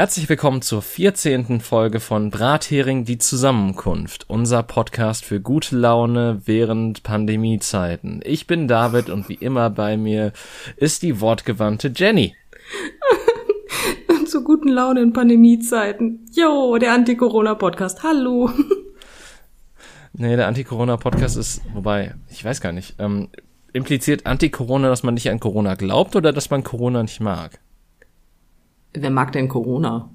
Herzlich willkommen zur 14. Folge von Brathering die Zusammenkunft, unser Podcast für gute Laune während Pandemiezeiten. Ich bin David und wie immer bei mir ist die wortgewandte Jenny. Zu guten Laune in Pandemiezeiten. Jo, der Anti-Corona-Podcast. Hallo. Nee, der Anti-Corona-Podcast ist, wobei, ich weiß gar nicht, ähm, impliziert Anti-Corona, dass man nicht an Corona glaubt oder dass man Corona nicht mag? Wer mag denn Corona?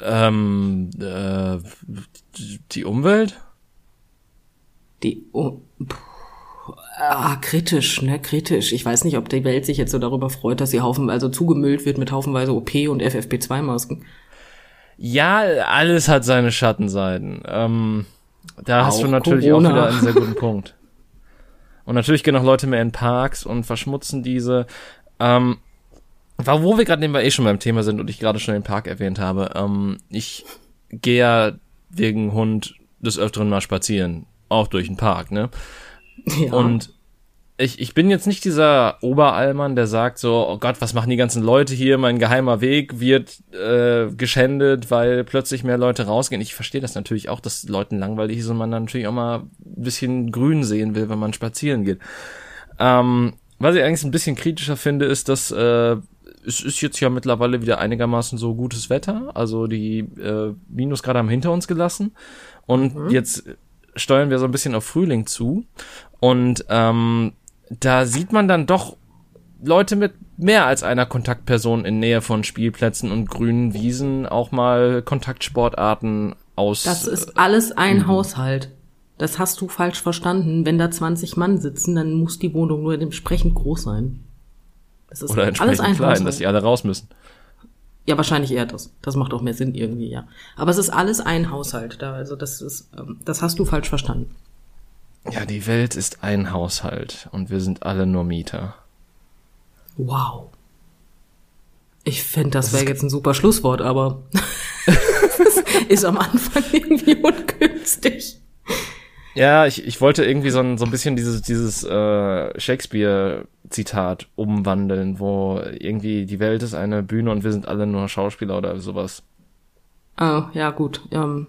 Ähm, äh, die Umwelt? Die, oh, ah, kritisch, ne, kritisch. Ich weiß nicht, ob die Welt sich jetzt so darüber freut, dass sie Haufen, also zugemüllt wird mit haufenweise OP und FFP2-Masken. Ja, alles hat seine Schattenseiten. Ähm, da auch hast du natürlich Corona. auch wieder einen sehr guten Punkt. Und natürlich gehen auch Leute mehr in Parks und verschmutzen diese. Ähm, wo wir gerade nebenbei eh schon beim Thema sind und ich gerade schon den Park erwähnt habe, ähm, ich gehe ja wegen Hund des Öfteren mal spazieren, auch durch den Park, ne? Ja. Und ich, ich bin jetzt nicht dieser Oberallmann, der sagt so, oh Gott, was machen die ganzen Leute hier? Mein geheimer Weg wird äh, geschändet, weil plötzlich mehr Leute rausgehen. Ich verstehe das natürlich auch, dass Leuten langweilig ist und man dann natürlich auch mal ein bisschen grün sehen will, wenn man spazieren geht. Ähm, was ich eigentlich ein bisschen kritischer finde, ist, dass äh, es ist jetzt ja mittlerweile wieder einigermaßen so gutes Wetter. Also die äh, Minusgrade haben hinter uns gelassen. Und mhm. jetzt steuern wir so ein bisschen auf Frühling zu. Und ähm, da sieht man dann doch Leute mit mehr als einer Kontaktperson in Nähe von Spielplätzen und grünen Wiesen auch mal Kontaktsportarten aus. Das ist alles ein mhm. Haushalt. Das hast du falsch verstanden. Wenn da 20 Mann sitzen, dann muss die Wohnung nur entsprechend groß sein. Es ist Oder entsprechend alles klein, dass die alle raus müssen. Ja, wahrscheinlich eher das. Das macht auch mehr Sinn irgendwie, ja. Aber es ist alles ein Haushalt. Da, also das ist, ähm, das hast du falsch verstanden. Ja, die Welt ist ein Haushalt und wir sind alle nur Mieter. Wow. Ich fände, das, das wäre jetzt ein super Schlusswort, aber ist am Anfang irgendwie ungünstig. Ja, ich, ich wollte irgendwie so ein, so ein bisschen dieses, dieses äh, Shakespeare-Zitat umwandeln, wo irgendwie die Welt ist eine Bühne und wir sind alle nur Schauspieler oder sowas. Oh, ja, gut. Ähm,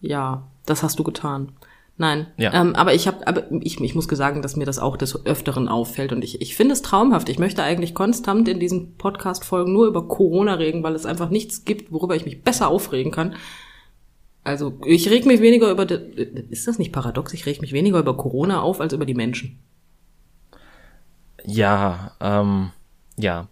ja, das hast du getan. Nein. Ja. Ähm, aber ich habe, aber ich, ich muss sagen, dass mir das auch des Öfteren auffällt und ich, ich finde es traumhaft. Ich möchte eigentlich konstant in diesen Podcast-Folgen nur über Corona reden, weil es einfach nichts gibt, worüber ich mich besser aufregen kann. Also ich reg mich weniger über, ist das nicht paradox? Ich reg mich weniger über Corona auf als über die Menschen. Ja, ähm, ja.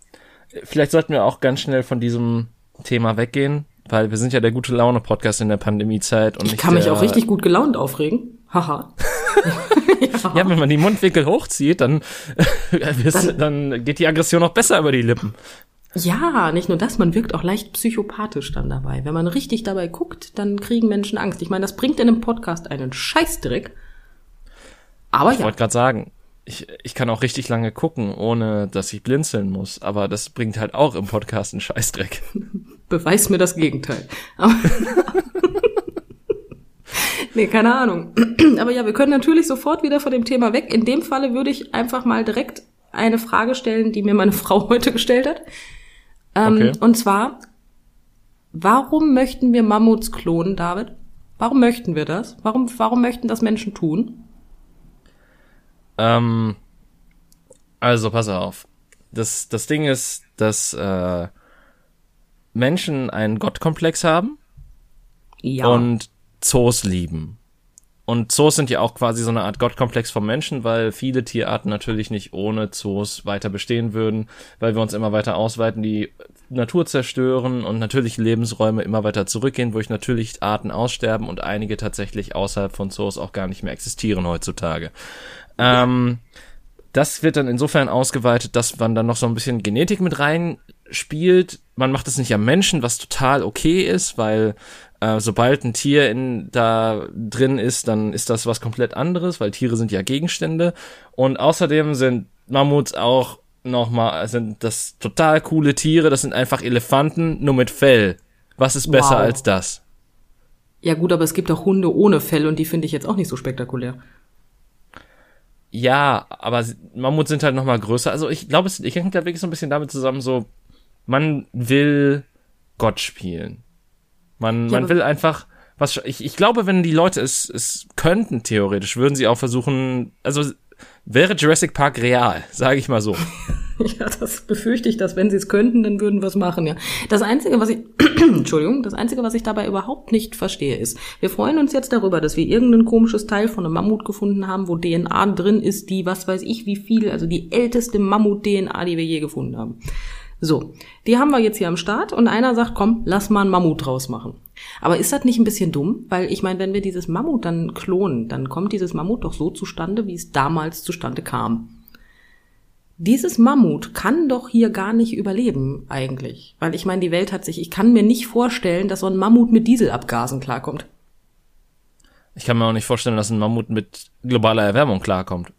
Vielleicht sollten wir auch ganz schnell von diesem Thema weggehen, weil wir sind ja der gute Laune Podcast in der Pandemiezeit und ich kann mich auch richtig gut gelaunt aufregen. Haha. ja. ja. wenn man die Mundwinkel hochzieht, dann, dann, dann geht die Aggression noch besser über die Lippen. Ja, nicht nur das, man wirkt auch leicht psychopathisch dann dabei. Wenn man richtig dabei guckt, dann kriegen Menschen Angst. Ich meine, das bringt in einem Podcast einen Scheißdreck. Aber ich ja. Ich wollte gerade sagen, ich, ich kann auch richtig lange gucken, ohne dass ich blinzeln muss. Aber das bringt halt auch im Podcast einen Scheißdreck. Beweis mir das Gegenteil. Aber nee, keine Ahnung. Aber ja, wir können natürlich sofort wieder von dem Thema weg. In dem Falle würde ich einfach mal direkt eine Frage stellen, die mir meine Frau heute gestellt hat. Ähm, okay. Und zwar, warum möchten wir Mammuts klonen, David? Warum möchten wir das? Warum, warum möchten das Menschen tun? Ähm, also, pass auf. Das, das Ding ist, dass äh, Menschen einen Gottkomplex haben ja. und Zoos lieben. Und Zoos sind ja auch quasi so eine Art Gottkomplex vom Menschen, weil viele Tierarten natürlich nicht ohne Zoos weiter bestehen würden, weil wir uns immer weiter ausweiten, die Natur zerstören und natürlich Lebensräume immer weiter zurückgehen, wo ich natürlich Arten aussterben und einige tatsächlich außerhalb von Zoos auch gar nicht mehr existieren heutzutage. Ähm, das wird dann insofern ausgeweitet, dass man dann noch so ein bisschen Genetik mit rein spielt. Man macht es nicht am Menschen, was total okay ist, weil äh, sobald ein Tier in, da drin ist, dann ist das was komplett anderes, weil Tiere sind ja Gegenstände. Und außerdem sind Mammuts auch nochmal, sind das total coole Tiere, das sind einfach Elefanten, nur mit Fell. Was ist besser wow. als das? Ja gut, aber es gibt auch Hunde ohne Fell und die finde ich jetzt auch nicht so spektakulär. Ja, aber Mammuts sind halt nochmal größer. Also ich glaube, es ich hängt da wirklich so ein bisschen damit zusammen, so man will Gott spielen. Man, ja, man will einfach, was, ich, ich glaube, wenn die Leute es, es könnten, theoretisch, würden sie auch versuchen, also wäre Jurassic Park real, sage ich mal so. Ja, das befürchte ich, dass wenn sie es könnten, dann würden wir es machen, ja. Das Einzige, was ich, Entschuldigung, das Einzige, was ich dabei überhaupt nicht verstehe, ist, wir freuen uns jetzt darüber, dass wir irgendein komisches Teil von einem Mammut gefunden haben, wo DNA drin ist, die, was weiß ich, wie viel, also die älteste Mammut-DNA, die wir je gefunden haben. So, die haben wir jetzt hier am Start und einer sagt, komm, lass mal einen Mammut draus machen. Aber ist das nicht ein bisschen dumm? Weil ich meine, wenn wir dieses Mammut dann klonen, dann kommt dieses Mammut doch so zustande, wie es damals zustande kam. Dieses Mammut kann doch hier gar nicht überleben, eigentlich. Weil ich meine, die Welt hat sich, ich kann mir nicht vorstellen, dass so ein Mammut mit Dieselabgasen klarkommt. Ich kann mir auch nicht vorstellen, dass ein Mammut mit globaler Erwärmung klarkommt.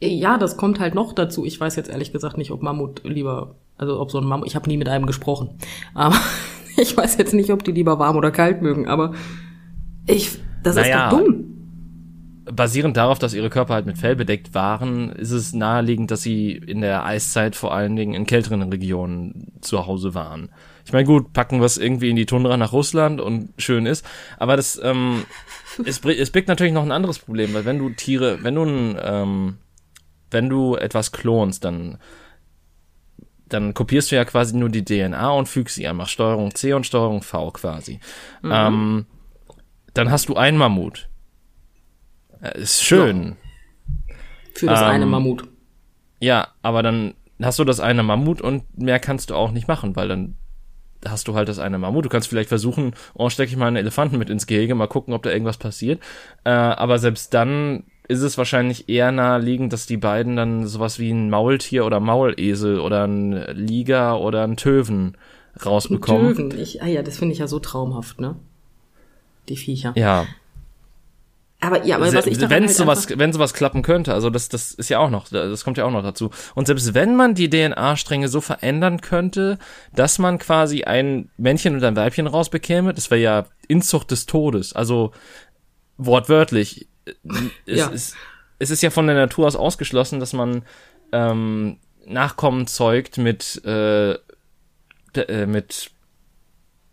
Ja, das kommt halt noch dazu. Ich weiß jetzt ehrlich gesagt nicht, ob Mammut lieber, also ob so ein Mammut, ich habe nie mit einem gesprochen, aber ich weiß jetzt nicht, ob die lieber warm oder kalt mögen, aber ich, das naja, ist doch dumm. Basierend darauf, dass ihre Körper halt mit Fell bedeckt waren, ist es naheliegend, dass sie in der Eiszeit vor allen Dingen in kälteren Regionen zu Hause waren. Ich meine, gut, packen wir es irgendwie in die Tundra nach Russland und schön ist, aber das, ähm, es, es birgt natürlich noch ein anderes Problem, weil wenn du Tiere, wenn du ein, ähm, wenn du etwas klonst, dann dann kopierst du ja quasi nur die DNA und fügst sie an, machst Steuerung C und Steuerung V quasi. Mhm. Ähm, dann hast du ein Mammut. Äh, ist schön. Ja. Für das ähm, eine Mammut. Ja, aber dann hast du das eine Mammut und mehr kannst du auch nicht machen, weil dann hast du halt das eine Mammut. Du kannst vielleicht versuchen, oh, stecke ich mal einen Elefanten mit ins Gehege, mal gucken, ob da irgendwas passiert. Äh, aber selbst dann ist es wahrscheinlich eher naheliegend, dass die beiden dann sowas wie ein Maultier oder Maulesel oder ein Liger oder ein Töven rausbekommen. Ein Töven, ich, ah ja, das finde ich ja so traumhaft, ne? Die Viecher. Ja. Aber ja, aber was ich wenn halt sowas, wenn sowas klappen könnte, also das, das ist ja auch noch, das kommt ja auch noch dazu. Und selbst wenn man die DNA-Stränge so verändern könnte, dass man quasi ein Männchen und ein Weibchen rausbekäme, das wäre ja Inzucht des Todes. Also wortwörtlich es, ja. ist, es ist ja von der Natur aus ausgeschlossen, dass man ähm, Nachkommen zeugt mit, äh, äh, mit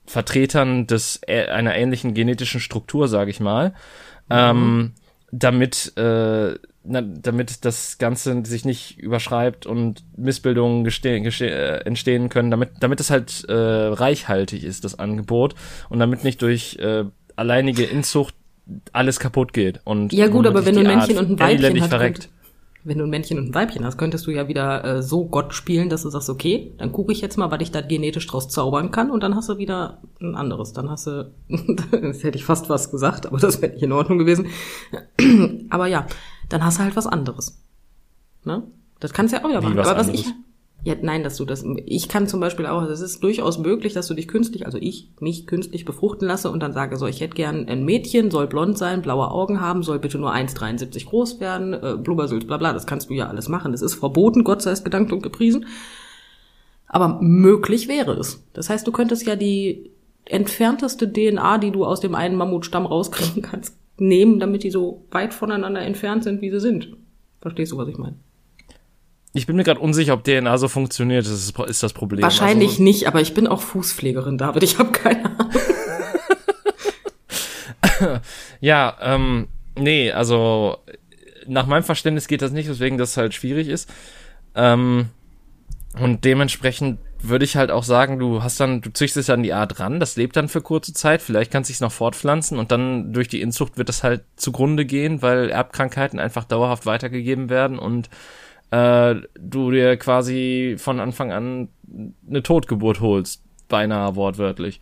Vertretern des äh, einer ähnlichen genetischen Struktur, sage ich mal, mhm. ähm, damit äh, na, damit das Ganze sich nicht überschreibt und Missbildungen äh, entstehen können, damit damit es halt äh, reichhaltig ist das Angebot und damit nicht durch äh, alleinige Inzucht alles kaputt geht. Und ja gut, aber wenn du ein Männchen Art und ein Weibchen hast, verreckt. wenn du ein Männchen und ein Weibchen hast, könntest du ja wieder äh, so Gott spielen, dass du sagst, okay, dann gucke ich jetzt mal, was ich da genetisch draus zaubern kann und dann hast du wieder ein anderes. Dann hast du, das hätte ich fast was gesagt, aber das wäre nicht in Ordnung gewesen. aber ja, dann hast du halt was anderes. Ne? Das kannst du ja auch wieder machen. aber was ich, ja, nein, dass du das. Ich kann zum Beispiel auch, es ist durchaus möglich, dass du dich künstlich, also ich, mich künstlich befruchten lasse und dann sage, so, ich hätte gern ein Mädchen, soll blond sein, blaue Augen haben, soll bitte nur 1,73 groß werden, äh, Blubbersülz, bla bla, das kannst du ja alles machen. Das ist verboten, Gott sei es gedankt und gepriesen. Aber möglich wäre es. Das heißt, du könntest ja die entfernteste DNA, die du aus dem einen Mammutstamm rauskriegen kannst, nehmen, damit die so weit voneinander entfernt sind, wie sie sind. Verstehst du, was ich meine? Ich bin mir gerade unsicher, ob DNA so funktioniert. Das ist, ist das Problem. Wahrscheinlich also, nicht, aber ich bin auch Fußpflegerin, David. Ich habe keine Ahnung. ja, ähm, nee, also nach meinem Verständnis geht das nicht, weswegen das halt schwierig ist. Ähm, und dementsprechend würde ich halt auch sagen, du hast dann, du züchtest dann die Art ran, das lebt dann für kurze Zeit, vielleicht kann es sich noch fortpflanzen und dann durch die Inzucht wird das halt zugrunde gehen, weil Erbkrankheiten einfach dauerhaft weitergegeben werden und äh, du dir quasi von Anfang an eine Totgeburt holst, beinahe wortwörtlich.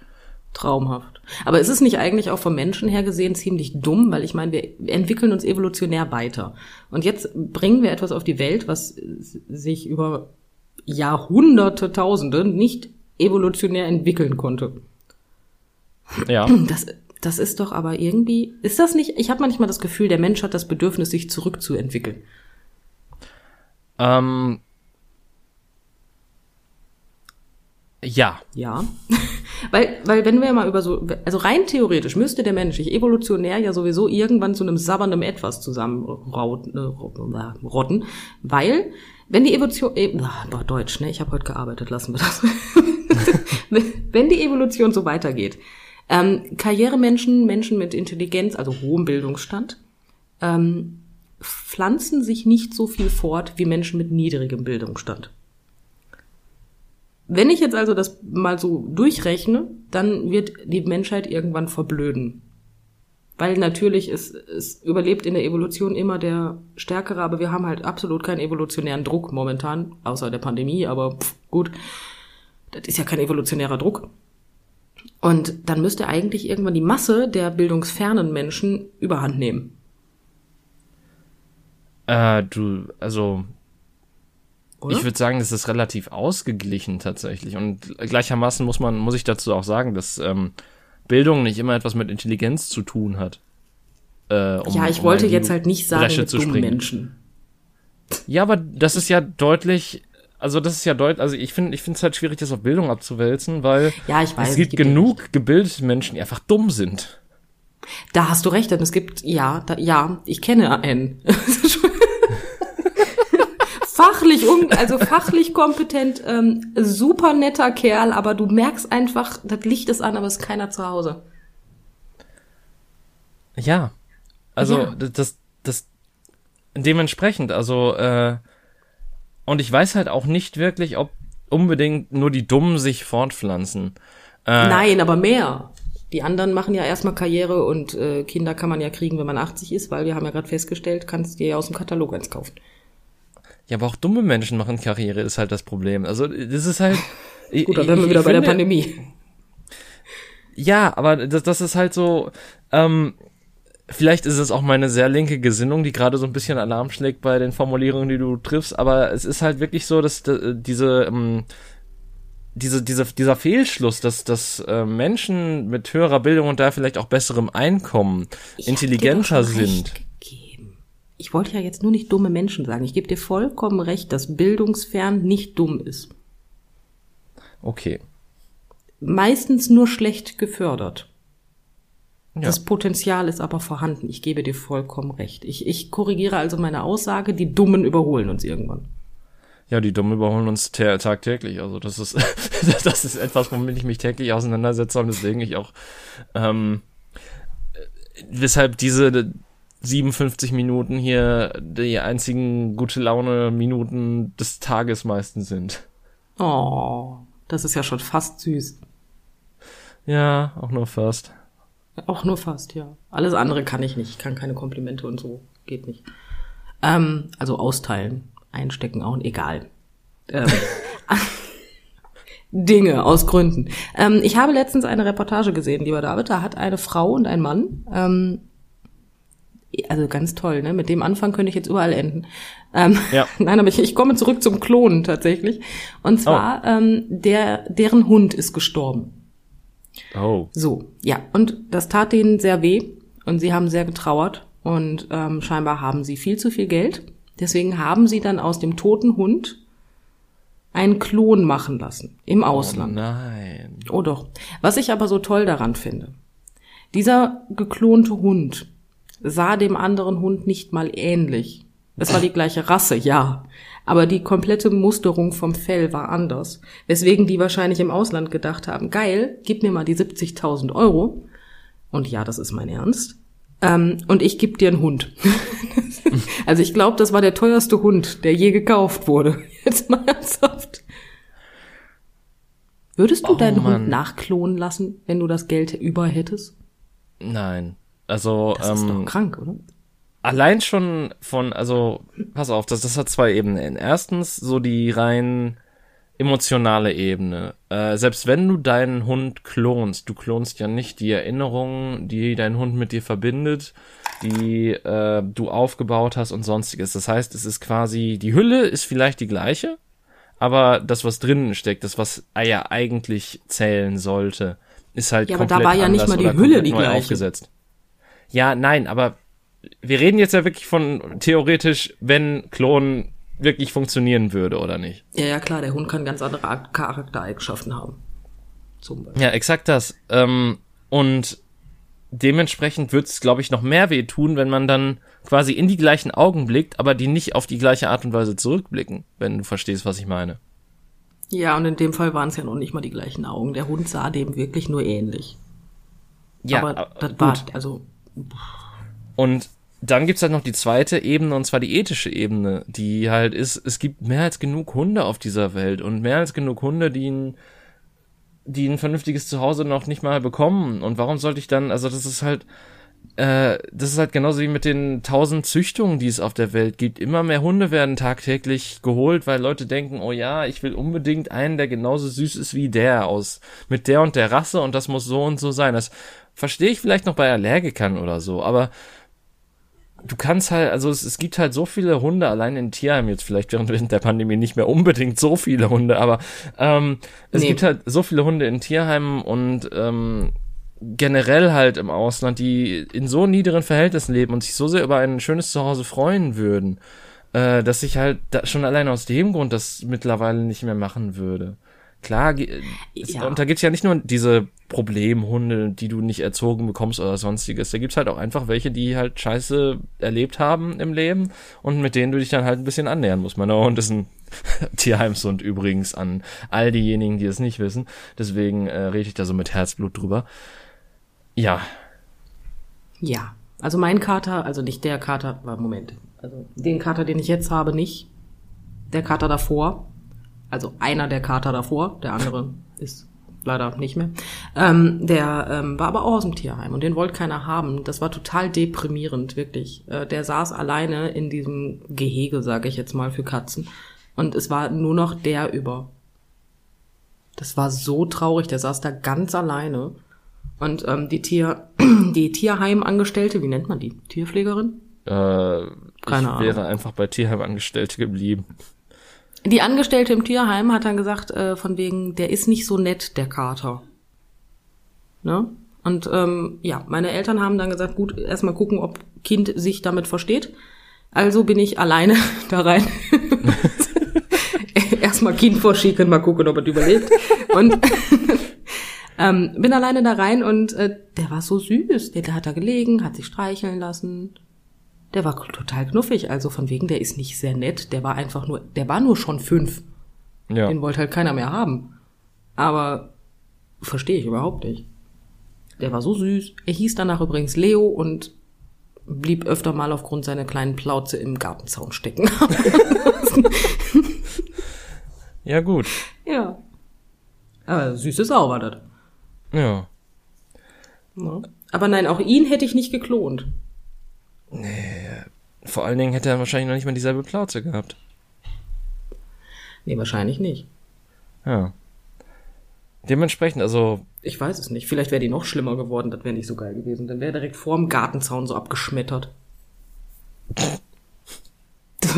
Traumhaft. Aber ist es nicht eigentlich auch vom Menschen her gesehen ziemlich dumm, weil ich meine, wir entwickeln uns evolutionär weiter. Und jetzt bringen wir etwas auf die Welt, was sich über Jahrhunderte, Tausende nicht evolutionär entwickeln konnte. Ja. Das, das ist doch aber irgendwie, ist das nicht, ich habe manchmal das Gefühl, der Mensch hat das Bedürfnis, sich zurückzuentwickeln. Ähm, ja. Ja. weil, weil wenn wir mal über so, also rein theoretisch müsste der Mensch sich evolutionär ja sowieso irgendwann zu einem sabberndem Etwas zusammenrotten, weil, wenn die Evolution, äh, boah, Deutsch, ne, ich habe heute gearbeitet, lassen wir das. wenn die Evolution so weitergeht. Ähm, Karrieremenschen, Menschen mit Intelligenz, also hohem Bildungsstand, ähm, pflanzen sich nicht so viel fort wie Menschen mit niedrigem Bildungsstand. Wenn ich jetzt also das mal so durchrechne, dann wird die Menschheit irgendwann verblöden. Weil natürlich es, es überlebt in der Evolution immer der Stärkere, aber wir haben halt absolut keinen evolutionären Druck momentan, außer der Pandemie, aber pff, gut, das ist ja kein evolutionärer Druck. Und dann müsste eigentlich irgendwann die Masse der bildungsfernen Menschen überhand nehmen. Äh, du, also oder? Ich würde sagen, das ist relativ ausgeglichen tatsächlich. Und gleichermaßen muss man, muss ich dazu auch sagen, dass ähm, Bildung nicht immer etwas mit Intelligenz zu tun hat. Äh, um, ja, ich um wollte jetzt halt nicht sagen Bresche mit dummen Menschen. Ja, aber das ist ja deutlich, also das ist ja deutlich, also ich finde, ich finde es halt schwierig, das auf Bildung abzuwälzen, weil ja, weiß, es gibt genug gebildete Menschen, die einfach dumm sind. Da hast du recht, denn es gibt, ja, da, ja, ich kenne einen. fachlich, also fachlich kompetent, ähm, super netter Kerl, aber du merkst einfach, das Licht ist an, aber es ist keiner zu Hause. Ja, also ja. das, das dementsprechend, also äh, und ich weiß halt auch nicht wirklich, ob unbedingt nur die Dummen sich fortpflanzen. Äh, Nein, aber mehr. Die anderen machen ja erstmal Karriere und äh, Kinder kann man ja kriegen, wenn man 80 ist, weil wir haben ja gerade festgestellt, kannst dir ja aus dem Katalog eins kaufen. Ja, aber auch dumme Menschen machen Karriere, ist halt das Problem. Also, das ist halt. Gut, dann wären wir wieder bei der Pandemie. Ja, aber das, das ist halt so, ähm, vielleicht ist es auch meine sehr linke Gesinnung, die gerade so ein bisschen Alarm schlägt bei den Formulierungen, die du triffst, aber es ist halt wirklich so, dass diese, ähm, diese, diese, dieser Fehlschluss, dass, dass äh, Menschen mit höherer Bildung und da vielleicht auch besserem Einkommen ich intelligenter sind ich wollte ja jetzt nur nicht dumme Menschen sagen. Ich gebe dir vollkommen recht, dass bildungsfern nicht dumm ist. Okay. Meistens nur schlecht gefördert. Ja. Das Potenzial ist aber vorhanden. Ich gebe dir vollkommen recht. Ich, ich korrigiere also meine Aussage, die Dummen überholen uns irgendwann. Ja, die Dummen überholen uns tagtäglich. Also das ist, das ist etwas, womit ich mich täglich auseinandersetze und deswegen ich auch, ähm, weshalb diese 57 Minuten hier die einzigen gute Laune Minuten des Tages meistens sind. Oh, das ist ja schon fast süß. Ja, auch nur fast. Auch nur fast, ja. Alles andere kann ich nicht. Ich kann keine Komplimente und so. Geht nicht. Ähm, also austeilen, einstecken auch, egal. Ähm, Dinge aus Gründen. Ähm, ich habe letztens eine Reportage gesehen, lieber David. Da hat eine Frau und ein Mann ähm, also ganz toll, ne? Mit dem Anfang könnte ich jetzt überall enden. Ähm, ja. Nein, aber ich, ich komme zurück zum Klonen tatsächlich. Und zwar, oh. ähm, der, deren Hund ist gestorben. Oh. So, ja. Und das tat denen sehr weh und sie haben sehr getrauert und ähm, scheinbar haben sie viel zu viel Geld. Deswegen haben sie dann aus dem toten Hund einen Klon machen lassen im Ausland. Oh nein. Oh doch. Was ich aber so toll daran finde, dieser geklonte Hund sah dem anderen Hund nicht mal ähnlich. Es war die gleiche Rasse, ja. Aber die komplette Musterung vom Fell war anders. Weswegen die wahrscheinlich im Ausland gedacht haben, geil, gib mir mal die 70.000 Euro. Und ja, das ist mein Ernst. Ähm, und ich geb dir einen Hund. also ich glaube, das war der teuerste Hund, der je gekauft wurde. Jetzt mal ernsthaft. Würdest du oh, deinen Mann. Hund nachklonen lassen, wenn du das Geld über hättest? Nein. Also, das ist ähm, doch krank, oder? Allein schon von, also, pass auf, das, das hat zwei Ebenen. Erstens so die rein emotionale Ebene. Äh, selbst wenn du deinen Hund klonst, du klonst ja nicht die Erinnerungen, die dein Hund mit dir verbindet, die äh, du aufgebaut hast und sonstiges. Das heißt, es ist quasi, die Hülle ist vielleicht die gleiche, aber das, was drinnen steckt, das, was ja eigentlich zählen sollte, ist halt ja, komplett aber da war ja nicht mal die Hülle die gleiche. aufgesetzt. Ja, nein, aber wir reden jetzt ja wirklich von theoretisch, wenn Klon wirklich funktionieren würde oder nicht. Ja, ja, klar, der Hund kann ganz andere Charaktereigenschaften haben. Zum Beispiel. Ja, exakt das. Ähm, und dementsprechend wird es, glaube ich, noch mehr weh tun, wenn man dann quasi in die gleichen Augen blickt, aber die nicht auf die gleiche Art und Weise zurückblicken, wenn du verstehst, was ich meine. Ja, und in dem Fall waren es ja noch nicht mal die gleichen Augen. Der Hund sah dem wirklich nur ähnlich. Ja, aber das gut. war, also. Und dann gibt's halt noch die zweite Ebene, und zwar die ethische Ebene, die halt ist, es gibt mehr als genug Hunde auf dieser Welt und mehr als genug Hunde, die ein, die ein vernünftiges Zuhause noch nicht mal bekommen. Und warum sollte ich dann, also das ist halt, äh, das ist halt genauso wie mit den tausend Züchtungen, die es auf der Welt gibt. Immer mehr Hunde werden tagtäglich geholt, weil Leute denken, oh ja, ich will unbedingt einen, der genauso süß ist wie der aus, mit der und der Rasse und das muss so und so sein. Das verstehe ich vielleicht noch bei Allergikern oder so, aber du kannst halt, also es, es gibt halt so viele Hunde, allein in Tierheim jetzt vielleicht während der Pandemie nicht mehr unbedingt so viele Hunde, aber ähm, es nee. gibt halt so viele Hunde in Tierheimen und ähm, generell halt im Ausland, die in so niederen Verhältnissen leben und sich so sehr über ein schönes Zuhause freuen würden, äh, dass ich halt da schon allein aus dem Grund das mittlerweile nicht mehr machen würde. Klar, ja. und da gibt's ja nicht nur diese Problemhunde, die du nicht erzogen bekommst oder sonstiges. Da gibt's halt auch einfach welche, die halt Scheiße erlebt haben im Leben und mit denen du dich dann halt ein bisschen annähern musst. Mein Hund ist ein Tierheimshund übrigens an all diejenigen, die es nicht wissen. Deswegen äh, rede ich da so mit Herzblut drüber. Ja. Ja. Also mein Kater, also nicht der Kater, war Moment. Also den Kater, den ich jetzt habe, nicht. Der Kater davor, also einer der Kater davor, der andere ist leider nicht mehr. Ähm, der ähm, war aber auch aus dem Tierheim und den wollte keiner haben. Das war total deprimierend, wirklich. Äh, der saß alleine in diesem Gehege, sage ich jetzt mal, für Katzen. Und es war nur noch der über. Das war so traurig, der saß da ganz alleine. Und ähm, die Tier, die Tierheimangestellte, wie nennt man die? Tierpflegerin? Äh, Keine ich Ahnung. wäre einfach bei Tierheimangestellte geblieben. Die Angestellte im Tierheim hat dann gesagt, äh, von wegen, der ist nicht so nett, der Kater. Ne? Und ähm, ja, meine Eltern haben dann gesagt, gut, erstmal gucken, ob Kind sich damit versteht. Also bin ich alleine da rein. erstmal Kind vorschicken, mal gucken, ob er überlebt. Und ähm, bin alleine da rein und äh, der war so süß. Der, der hat da gelegen, hat sich streicheln lassen, der war total knuffig, also von wegen, der ist nicht sehr nett, der war einfach nur, der war nur schon fünf. Ja. Den wollte halt keiner mehr haben. Aber verstehe ich überhaupt nicht. Der war so süß. Er hieß danach übrigens Leo und blieb öfter mal aufgrund seiner kleinen Plauze im Gartenzaun stecken. ja, gut. Ja. Aber süße Sau war das. Ja. Aber nein, auch ihn hätte ich nicht geklont. Nee, vor allen Dingen hätte er wahrscheinlich noch nicht mal dieselbe Plauze gehabt. Nee, wahrscheinlich nicht. Ja. Dementsprechend, also. Ich weiß es nicht. Vielleicht wäre die noch schlimmer geworden, das wäre nicht so geil gewesen. Dann wäre direkt vorm Gartenzaun so abgeschmettert.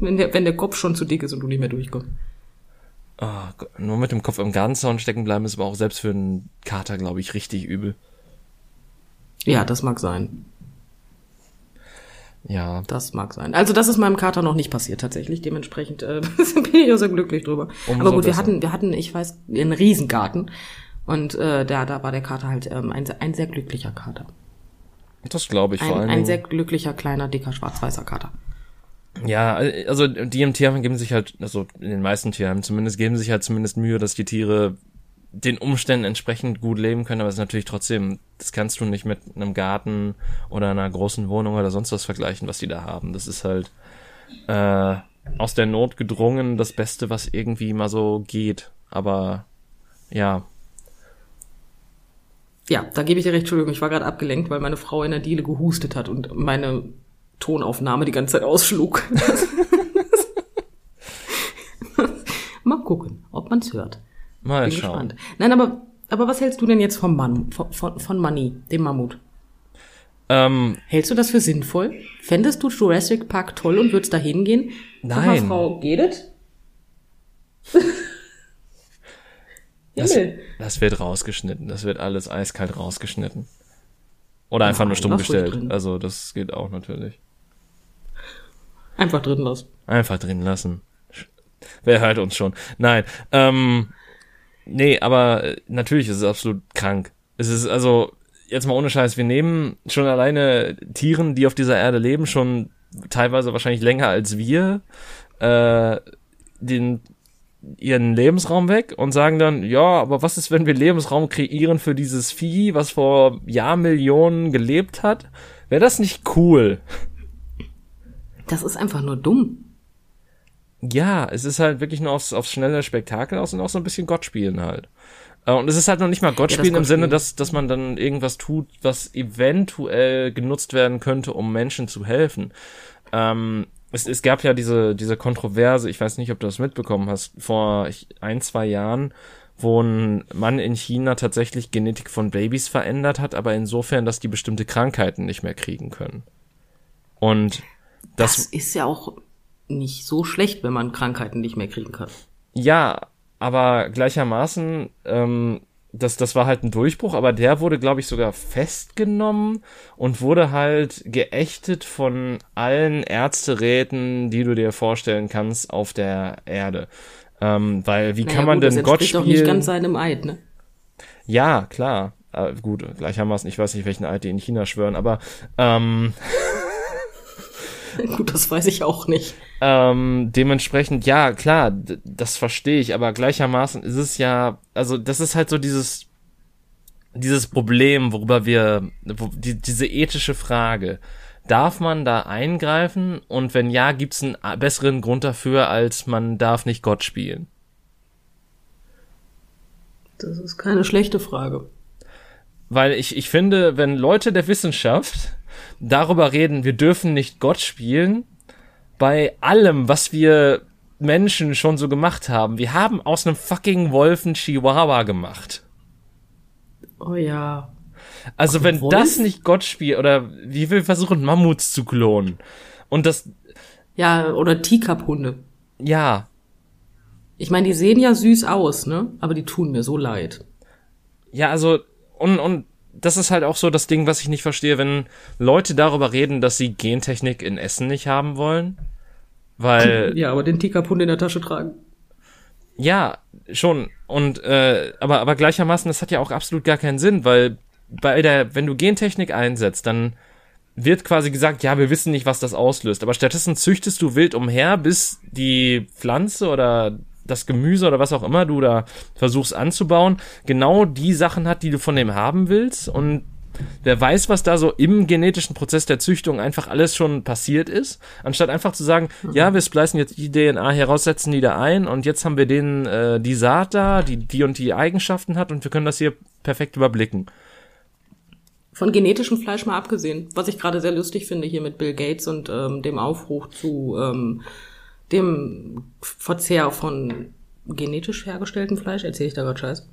wenn, der, wenn der Kopf schon zu dick ist und du nicht mehr durchkommst. Oh, nur mit dem Kopf im Gartenzaun stecken bleiben ist aber auch selbst für einen Kater, glaube ich, richtig übel. Ja, das mag sein. Ja. Das mag sein. Also das ist meinem Kater noch nicht passiert tatsächlich. Dementsprechend äh, bin ich auch sehr glücklich drüber. Umso Aber gut, besser. wir hatten, wir hatten, ich weiß, einen Riesengarten. Und äh, da, da war der Kater halt ähm, ein, ein sehr glücklicher Kater. Das glaube ich ein, vor allem. Ein sehr glücklicher, kleiner, dicker, schwarz-weißer Kater. Ja, also die im Tierheim geben sich halt, also in den meisten Tierheimen zumindest, geben sich halt zumindest Mühe, dass die Tiere den Umständen entsprechend gut leben können, aber es ist natürlich trotzdem, das kannst du nicht mit einem Garten oder einer großen Wohnung oder sonst was vergleichen, was die da haben. Das ist halt äh, aus der Not gedrungen das Beste, was irgendwie mal so geht. Aber ja. Ja, da gebe ich dir recht, Entschuldigung, ich war gerade abgelenkt, weil meine Frau in der Diele gehustet hat und meine Tonaufnahme die ganze Zeit ausschlug. Mal gucken, ob man's hört. Mal Bin schauen. Gespannt. Nein, aber, aber was hältst du denn jetzt vom Mann, von, von, von Money, dem Mammut? Ähm, Hältst du das für sinnvoll? Fändest du Jurassic Park toll und würdest da hingehen? Nein. Mal, Frau, geht es? das, das wird rausgeschnitten. Das wird alles eiskalt rausgeschnitten. Oder einfach Nein, nur stumm gestellt. Also das geht auch natürlich. Einfach drin lassen. Einfach drin lassen. Wer hört uns schon? Nein. Ähm, Nee, aber äh, natürlich ist es absolut krank. Es ist also, jetzt mal ohne Scheiß, wir nehmen schon alleine Tieren, die auf dieser Erde leben, schon teilweise wahrscheinlich länger als wir, äh, den ihren Lebensraum weg und sagen dann, ja, aber was ist, wenn wir Lebensraum kreieren für dieses Vieh, was vor Jahrmillionen gelebt hat? Wäre das nicht cool? Das ist einfach nur dumm. Ja, es ist halt wirklich nur aufs, aufs schnelle Spektakel aus und auch so ein bisschen Gott spielen halt. Äh, und es ist halt noch nicht mal Gott spielen ja, im Sinne, dass, dass man dann irgendwas tut, was eventuell genutzt werden könnte, um Menschen zu helfen. Ähm, es, es gab ja diese, diese Kontroverse, ich weiß nicht, ob du das mitbekommen hast, vor ein, zwei Jahren, wo ein Mann in China tatsächlich Genetik von Babys verändert hat, aber insofern, dass die bestimmte Krankheiten nicht mehr kriegen können. Und das, das ist ja auch nicht so schlecht, wenn man Krankheiten nicht mehr kriegen kann. Ja, aber gleichermaßen ähm, das, das war halt ein Durchbruch, aber der wurde, glaube ich, sogar festgenommen und wurde halt geächtet von allen Ärzteräten, die du dir vorstellen kannst auf der Erde. Ähm, weil wie naja, kann man gut, denn Gott spielen? doch nicht ganz seinem Eid, ne? Ja, klar. Äh, gut, gleichermaßen, ich weiß nicht, welchen Eid die in China schwören, aber ähm, Gut, das weiß ich auch nicht. Ähm, dementsprechend, ja, klar, das verstehe ich, aber gleichermaßen ist es ja, also das ist halt so dieses, dieses Problem, worüber wir, wo, die, diese ethische Frage. Darf man da eingreifen? Und wenn ja, gibt's einen besseren Grund dafür, als man darf nicht Gott spielen? Das ist keine schlechte Frage. Weil ich, ich finde, wenn Leute der Wissenschaft darüber reden, wir dürfen nicht Gott spielen, bei allem, was wir Menschen schon so gemacht haben. Wir haben aus einem fucking Wolf einen Chihuahua gemacht. Oh ja. Also wenn Wolf? das nicht Gott spielt, oder wie wir versuchen, Mammuts zu klonen. Und das. Ja, oder Teacup-Hunde. Ja. Ich meine, die sehen ja süß aus, ne? Aber die tun mir so leid. Ja, also, und, und das ist halt auch so das Ding, was ich nicht verstehe, wenn Leute darüber reden, dass sie Gentechnik in Essen nicht haben wollen. Weil. Ja, aber den Tikapund in der Tasche tragen. Ja, schon. Und äh, aber, aber gleichermaßen, das hat ja auch absolut gar keinen Sinn, weil bei der, wenn du Gentechnik einsetzt, dann wird quasi gesagt, ja, wir wissen nicht, was das auslöst. Aber stattdessen züchtest du wild umher, bis die Pflanze oder das Gemüse oder was auch immer du da versuchst anzubauen, genau die Sachen hat, die du von dem haben willst und Wer weiß, was da so im genetischen Prozess der Züchtung einfach alles schon passiert ist, anstatt einfach zu sagen, ja, wir splicen jetzt die DNA heraussetzen die da ein und jetzt haben wir denen äh, die Saat da, die die und die Eigenschaften hat und wir können das hier perfekt überblicken. Von genetischem Fleisch mal abgesehen, was ich gerade sehr lustig finde hier mit Bill Gates und ähm, dem Aufruf zu ähm, dem Verzehr von genetisch hergestelltem Fleisch? Erzähle ich da gerade Scheiß?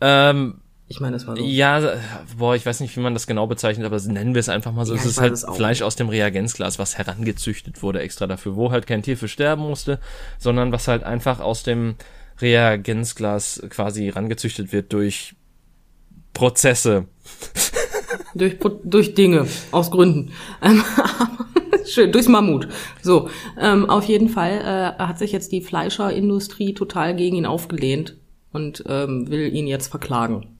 Ähm, ich meine, das war so. Ja, boah, ich weiß nicht, wie man das genau bezeichnet, aber nennen wir es einfach mal so. Ja, es ist halt Fleisch aus dem Reagenzglas, was herangezüchtet wurde extra dafür, wo halt kein Tier für sterben musste, sondern was halt einfach aus dem Reagenzglas quasi rangezüchtet wird durch Prozesse. Durch, durch Dinge, aus Gründen. Ähm, Schön, durchs Mammut. So, ähm, auf jeden Fall äh, hat sich jetzt die Fleischerindustrie total gegen ihn aufgelehnt und ähm, will ihn jetzt verklagen.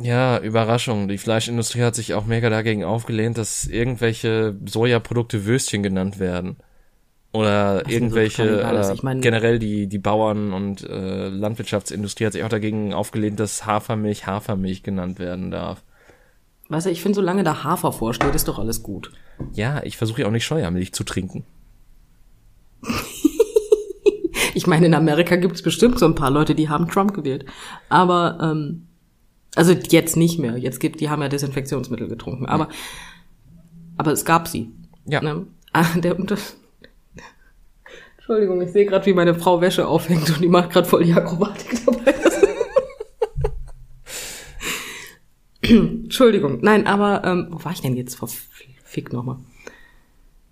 Ja, Überraschung. Die Fleischindustrie hat sich auch mega dagegen aufgelehnt, dass irgendwelche Sojaprodukte Würstchen genannt werden. Oder Was irgendwelche, äh, ich mein, generell die, die Bauern und äh, Landwirtschaftsindustrie hat sich auch dagegen aufgelehnt, dass Hafermilch Hafermilch genannt werden darf. Weißt du, ich finde, solange da Hafer vorsteht, ist doch alles gut. Ja, ich versuche ja auch nicht Scheuermilch zu trinken. ich meine, in Amerika gibt es bestimmt so ein paar Leute, die haben Trump gewählt. Aber, ähm, also jetzt nicht mehr. Jetzt gibt, die haben ja Desinfektionsmittel getrunken. Aber, aber es gab sie. Ja. Ne? Ah, der Unter Entschuldigung, ich sehe gerade, wie meine Frau Wäsche aufhängt und die macht gerade voll die Akrobatik dabei. Entschuldigung. Nein, aber ähm, wo war ich denn jetzt? Fick nochmal.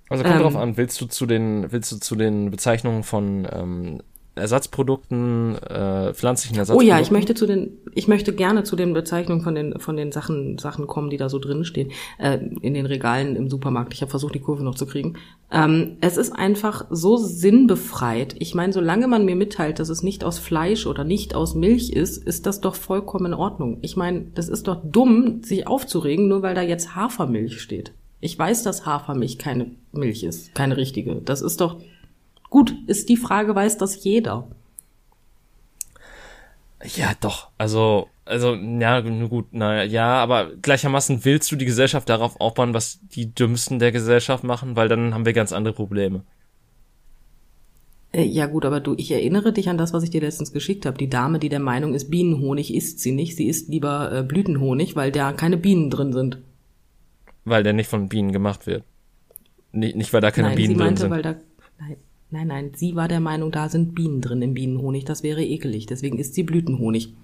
Also kommt ähm, drauf an, willst du zu den, willst du zu den Bezeichnungen von ähm, Ersatzprodukten, äh, pflanzlichen Ersatzprodukten? Oh ja, ich möchte zu den, ich möchte gerne zu den Bezeichnungen von den von den Sachen Sachen kommen, die da so drin stehen äh, in den Regalen im Supermarkt. Ich habe versucht, die Kurve noch zu kriegen. Ähm, es ist einfach so sinnbefreit. Ich meine, solange man mir mitteilt, dass es nicht aus Fleisch oder nicht aus Milch ist, ist das doch vollkommen in Ordnung. Ich meine, das ist doch dumm, sich aufzuregen, nur weil da jetzt Hafermilch steht. Ich weiß, dass Hafermilch keine Milch ist, keine richtige. Das ist doch gut. Ist die Frage, weiß das jeder. Ja, doch. Also, also, ja, gut, naja, ja, aber gleichermaßen willst du die Gesellschaft darauf aufbauen, was die Dümmsten der Gesellschaft machen, weil dann haben wir ganz andere Probleme. Äh, ja gut, aber du, ich erinnere dich an das, was ich dir letztens geschickt habe. Die Dame, die der Meinung ist, Bienenhonig isst sie nicht. Sie isst lieber äh, Blütenhonig, weil da keine Bienen drin sind. Weil der nicht von Bienen gemacht wird. Nicht, nicht weil da keine nein, Bienen sie meinte, drin sind. Weil da, nein, nein, nein, sie war der Meinung, da sind Bienen drin im Bienenhonig. Das wäre ekelig. Deswegen isst sie Blütenhonig.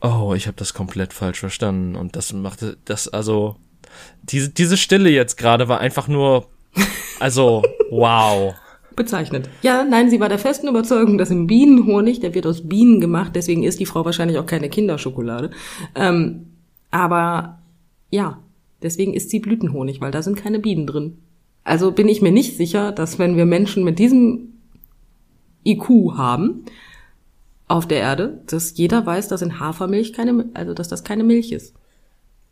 Oh, ich habe das komplett falsch verstanden und das machte das also diese diese Stille jetzt gerade war einfach nur also wow. Bezeichnet. Ja, nein, sie war der festen Überzeugung, dass im Bienenhonig, der wird aus Bienen gemacht, deswegen isst die Frau wahrscheinlich auch keine Kinderschokolade. Ähm, aber ja, deswegen isst sie Blütenhonig, weil da sind keine Bienen drin. Also bin ich mir nicht sicher, dass wenn wir Menschen mit diesem IQ haben, auf der Erde, dass jeder weiß, dass in Hafermilch keine, also dass das keine Milch ist.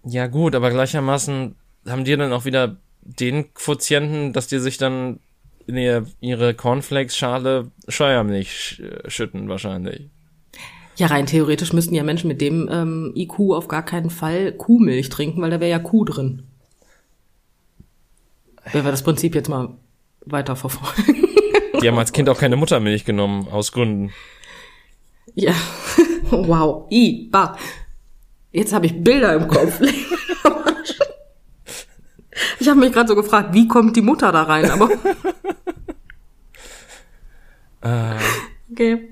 Ja gut, aber gleichermaßen haben die dann auch wieder den Quotienten, dass die sich dann in ihr, ihre Cornflakes-Schale Scheuermilch schütten wahrscheinlich. Ja, rein theoretisch müssten ja Menschen mit dem ähm, IQ auf gar keinen Fall Kuhmilch trinken, weil da wäre ja Kuh drin. Wenn wir das Prinzip jetzt mal weiter verfolgen. Die haben als Kind auch keine Muttermilch genommen, aus Gründen. Ja, wow, i, bah. Jetzt habe ich Bilder im Kopf. ich habe mich gerade so gefragt, wie kommt die Mutter da rein? Aber äh. okay,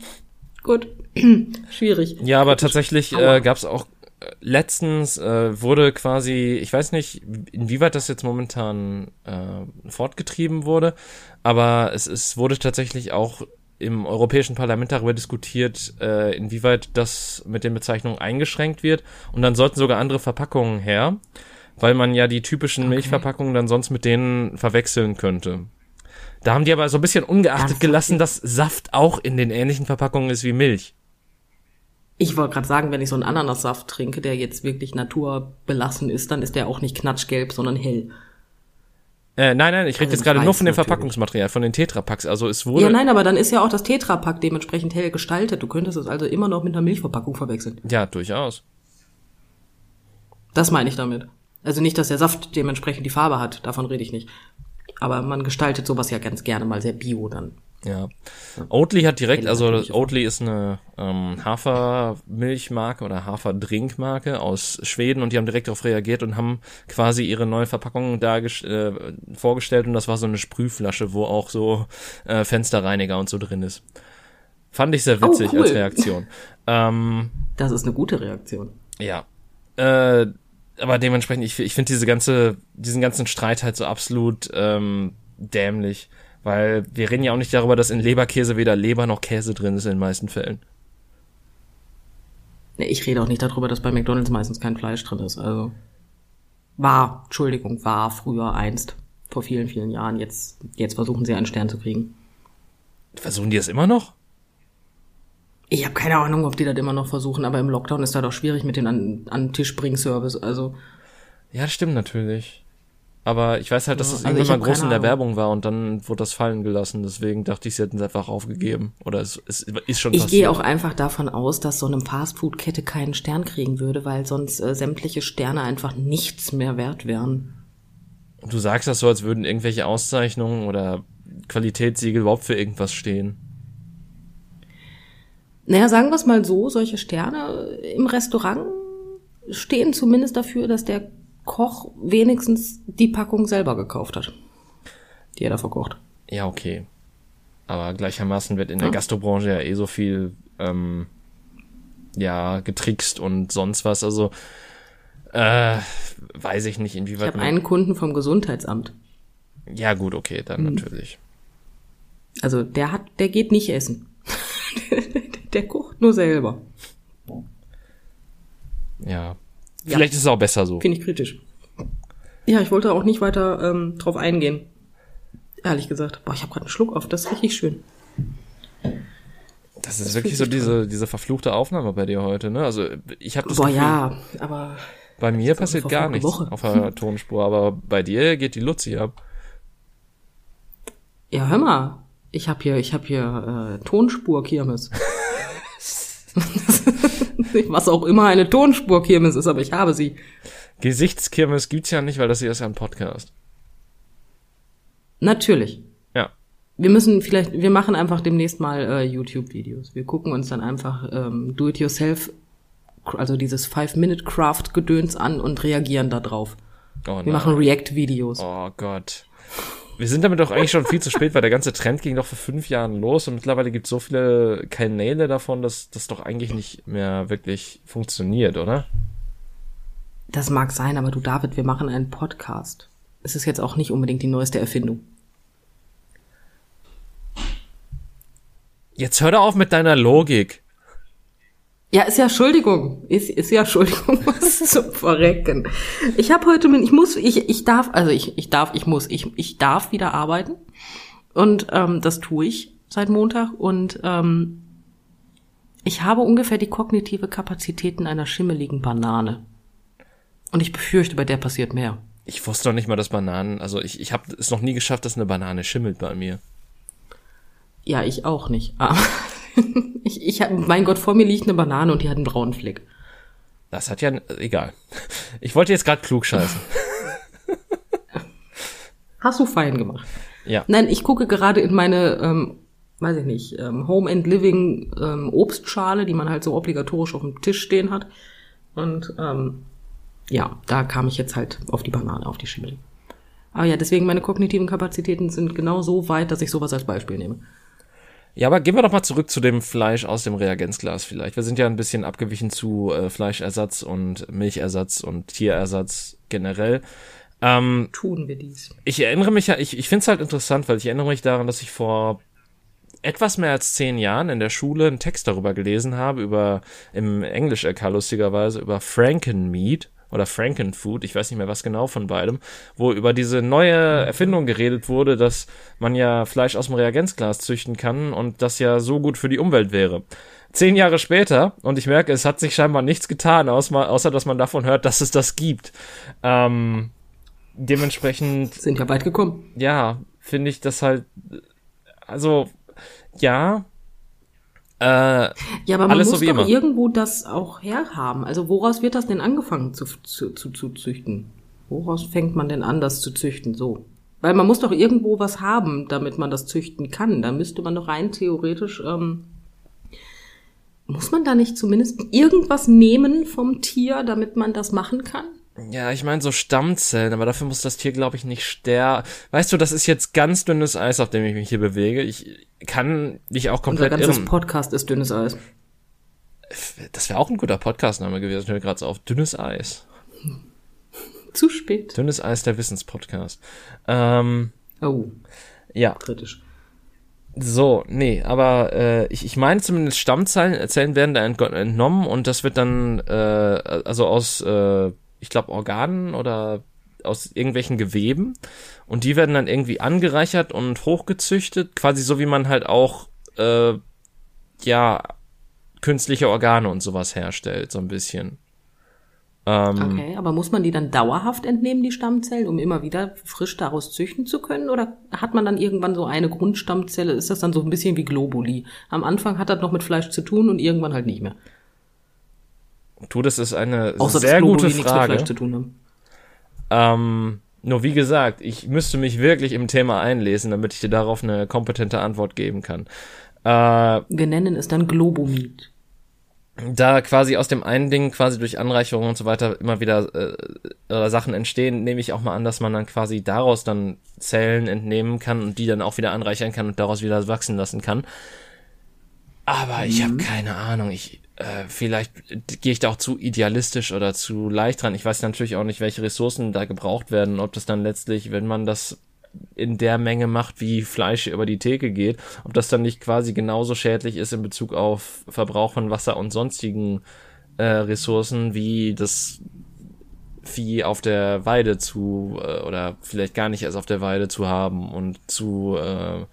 gut, schwierig. Ja, aber tatsächlich äh, gab es auch äh, letztens äh, wurde quasi, ich weiß nicht, inwieweit das jetzt momentan äh, fortgetrieben wurde, aber es, es wurde tatsächlich auch im Europäischen Parlament darüber diskutiert, äh, inwieweit das mit den Bezeichnungen eingeschränkt wird. Und dann sollten sogar andere Verpackungen her, weil man ja die typischen okay. Milchverpackungen dann sonst mit denen verwechseln könnte. Da haben die aber so ein bisschen ungeachtet gelassen, dass Saft auch in den ähnlichen Verpackungen ist wie Milch. Ich wollte gerade sagen, wenn ich so einen Ananassaft trinke, der jetzt wirklich naturbelassen ist, dann ist der auch nicht knatschgelb, sondern hell. Äh, nein, nein, ich rede also jetzt gerade nur von dem natürlich. Verpackungsmaterial, von den Tetrapacks. Also es wurde. Ja, nein, aber dann ist ja auch das Tetrapack dementsprechend hell gestaltet. Du könntest es also immer noch mit einer Milchverpackung verwechseln. Ja, durchaus. Das meine ich damit. Also nicht, dass der Saft dementsprechend die Farbe hat, davon rede ich nicht. Aber man gestaltet sowas ja ganz gerne mal sehr bio dann. Ja. Oatly hat direkt, also Oatly ist eine ähm, Hafermilchmarke oder Haferdrinkmarke aus Schweden und die haben direkt darauf reagiert und haben quasi ihre neue Verpackung da äh, vorgestellt und das war so eine Sprühflasche, wo auch so äh, Fensterreiniger und so drin ist. Fand ich sehr witzig oh, cool. als Reaktion. Ähm, das ist eine gute Reaktion. Ja. Äh, aber dementsprechend, ich, ich finde diese ganze, diesen ganzen Streit halt so absolut ähm, dämlich. Weil wir reden ja auch nicht darüber, dass in Leberkäse weder Leber noch Käse drin ist in den meisten Fällen. Nee, ich rede auch nicht darüber, dass bei McDonalds meistens kein Fleisch drin ist. Also war, Entschuldigung, war früher einst, vor vielen, vielen Jahren. Jetzt, jetzt versuchen sie einen Stern zu kriegen. Versuchen die es immer noch? Ich habe keine Ahnung, ob die das immer noch versuchen, aber im Lockdown ist da doch schwierig mit dem an, an Tisch bringen Service. Also ja, das stimmt natürlich. Aber ich weiß halt, dass das also irgendwann mal groß in der Werbung war und dann wurde das fallen gelassen. Deswegen dachte ich, sie hätten es einfach aufgegeben. Oder es, es ist schon Ich gehe auch einfach davon aus, dass so eine Fastfood-Kette keinen Stern kriegen würde, weil sonst äh, sämtliche Sterne einfach nichts mehr wert wären. Du sagst das so, als würden irgendwelche Auszeichnungen oder Qualitätssiegel überhaupt für irgendwas stehen. Naja, sagen wir es mal so, solche Sterne im Restaurant stehen zumindest dafür, dass der Koch wenigstens die Packung selber gekauft hat, die er da verkocht. Ja, okay. Aber gleichermaßen wird in der Gastrobranche ja eh so viel ähm, ja getrickst und sonst was. Also äh, weiß ich nicht, inwieweit. Ich habe einen Kunden vom Gesundheitsamt. Ja, gut, okay, dann mhm. natürlich. Also der hat, der geht nicht essen. der kocht nur selber. Ja, Vielleicht ja. ist es auch besser so. Finde ich kritisch. Ja, ich wollte auch nicht weiter ähm, drauf eingehen. Ehrlich gesagt. Boah, ich habe gerade einen Schluck auf. Das ist richtig schön. Das ist das wirklich so diese, diese verfluchte Aufnahme bei dir heute, ne? Also ich habe das Boah, Gefühl, ja, aber bei mir passiert gar nichts Woche. auf der Tonspur, aber bei dir geht die Luzi ab. Ja, hör mal. Ich habe hier, ich habe hier äh, Was auch immer eine Tonspur-Kirmes ist, aber ich habe sie. Gesichtskirmes gibt's ja nicht, weil das hier ist ja ein Podcast. Natürlich. Ja. Wir müssen vielleicht, wir machen einfach demnächst mal äh, YouTube-Videos. Wir gucken uns dann einfach ähm, Do-it-yourself, also dieses Five-Minute-Craft-Gedöns an und reagieren da drauf. Oh, wir machen React-Videos. Oh Gott. Wir sind damit doch eigentlich schon viel zu spät, weil der ganze Trend ging doch vor fünf Jahren los und mittlerweile gibt es so viele Kanäle davon, dass das doch eigentlich nicht mehr wirklich funktioniert, oder? Das mag sein, aber du David, wir machen einen Podcast. Es ist jetzt auch nicht unbedingt die neueste Erfindung. Jetzt hör doch auf mit deiner Logik. Ja, ist ja Entschuldigung. Ist, ist ja Entschuldigung, was zum Verrecken. Ich habe heute mit, ich muss, ich, ich darf, also ich, ich darf, ich muss, ich, ich darf wieder arbeiten. Und ähm, das tue ich seit Montag. Und ähm, ich habe ungefähr die kognitive Kapazitäten einer schimmeligen Banane. Und ich befürchte, bei der passiert mehr. Ich wusste doch nicht mal, dass Bananen, also ich, ich habe es noch nie geschafft, dass eine Banane schimmelt bei mir. Ja, ich auch nicht. Aber ich, ich hab, mein Gott, vor mir liegt eine Banane und die hat einen braunen Fleck. Das hat ja, egal. Ich wollte jetzt gerade klug scheißen. Hast du fein gemacht. Ja. Nein, ich gucke gerade in meine, ähm, weiß ich nicht, ähm, Home and Living ähm, Obstschale, die man halt so obligatorisch auf dem Tisch stehen hat. Und ähm, ja, da kam ich jetzt halt auf die Banane, auf die Schimmel. Aber ja, deswegen meine kognitiven Kapazitäten sind genau so weit, dass ich sowas als Beispiel nehme. Ja, aber gehen wir doch mal zurück zu dem Fleisch aus dem Reagenzglas vielleicht. Wir sind ja ein bisschen abgewichen zu äh, Fleischersatz und Milchersatz und Tierersatz generell. Ähm, Tun wir dies. Ich erinnere mich ja, ich, ich finde es halt interessant, weil ich erinnere mich daran, dass ich vor etwas mehr als zehn Jahren in der Schule einen Text darüber gelesen habe, über im Englisch-LK lustigerweise, über Frankenmeat oder Frankenfood, ich weiß nicht mehr was genau von beidem, wo über diese neue Erfindung geredet wurde, dass man ja Fleisch aus dem Reagenzglas züchten kann und das ja so gut für die Umwelt wäre. Zehn Jahre später, und ich merke, es hat sich scheinbar nichts getan, außer, dass man davon hört, dass es das gibt. Ähm, dementsprechend. Sind ja weit gekommen. Ja, finde ich das halt, also, ja, äh, ja, aber man muss so doch immer. irgendwo das auch herhaben. Also woraus wird das denn angefangen zu, zu, zu, zu züchten? Woraus fängt man denn an, das zu züchten? So. Weil man muss doch irgendwo was haben, damit man das züchten kann. Da müsste man doch rein theoretisch, ähm, muss man da nicht zumindest irgendwas nehmen vom Tier, damit man das machen kann? Ja, ich meine so Stammzellen, aber dafür muss das Tier, glaube ich, nicht sterben. Weißt du, das ist jetzt ganz dünnes Eis, auf dem ich mich hier bewege. Ich kann dich auch komplett Unser ganzes irren. Podcast ist dünnes Eis. Das wäre auch ein guter Podcastname gewesen. Ich höre gerade so auf dünnes Eis. Zu spät. Dünnes Eis, der Wissenspodcast. Ähm, oh. Ja. Kritisch. So, nee, aber äh, ich, ich meine zumindest Stammzellen Zellen werden da entnommen und das wird dann äh, also aus äh, ich glaube, Organen oder aus irgendwelchen Geweben und die werden dann irgendwie angereichert und hochgezüchtet, quasi so wie man halt auch äh, ja künstliche Organe und sowas herstellt, so ein bisschen. Ähm, okay, aber muss man die dann dauerhaft entnehmen, die Stammzellen, um immer wieder frisch daraus züchten zu können? Oder hat man dann irgendwann so eine Grundstammzelle? Ist das dann so ein bisschen wie Globuli? Am Anfang hat das noch mit Fleisch zu tun und irgendwann halt nicht mehr. Du, das ist eine Außer sehr gute Frage. zu tun haben. Ähm, nur wie gesagt, ich müsste mich wirklich im Thema einlesen, damit ich dir darauf eine kompetente Antwort geben kann. Äh, Wir nennen es dann Globomid. Da quasi aus dem einen Ding quasi durch Anreicherung und so weiter immer wieder äh, Sachen entstehen, nehme ich auch mal an, dass man dann quasi daraus dann Zellen entnehmen kann und die dann auch wieder anreichern kann und daraus wieder wachsen lassen kann. Aber ich habe mhm. keine Ahnung. Ich äh, vielleicht gehe ich da auch zu idealistisch oder zu leicht dran. Ich weiß natürlich auch nicht, welche Ressourcen da gebraucht werden, ob das dann letztlich, wenn man das in der Menge macht, wie Fleisch über die Theke geht, ob das dann nicht quasi genauso schädlich ist in Bezug auf Verbrauch von Wasser und sonstigen äh, Ressourcen, wie das Vieh auf der Weide zu äh, oder vielleicht gar nicht erst auf der Weide zu haben und zu äh,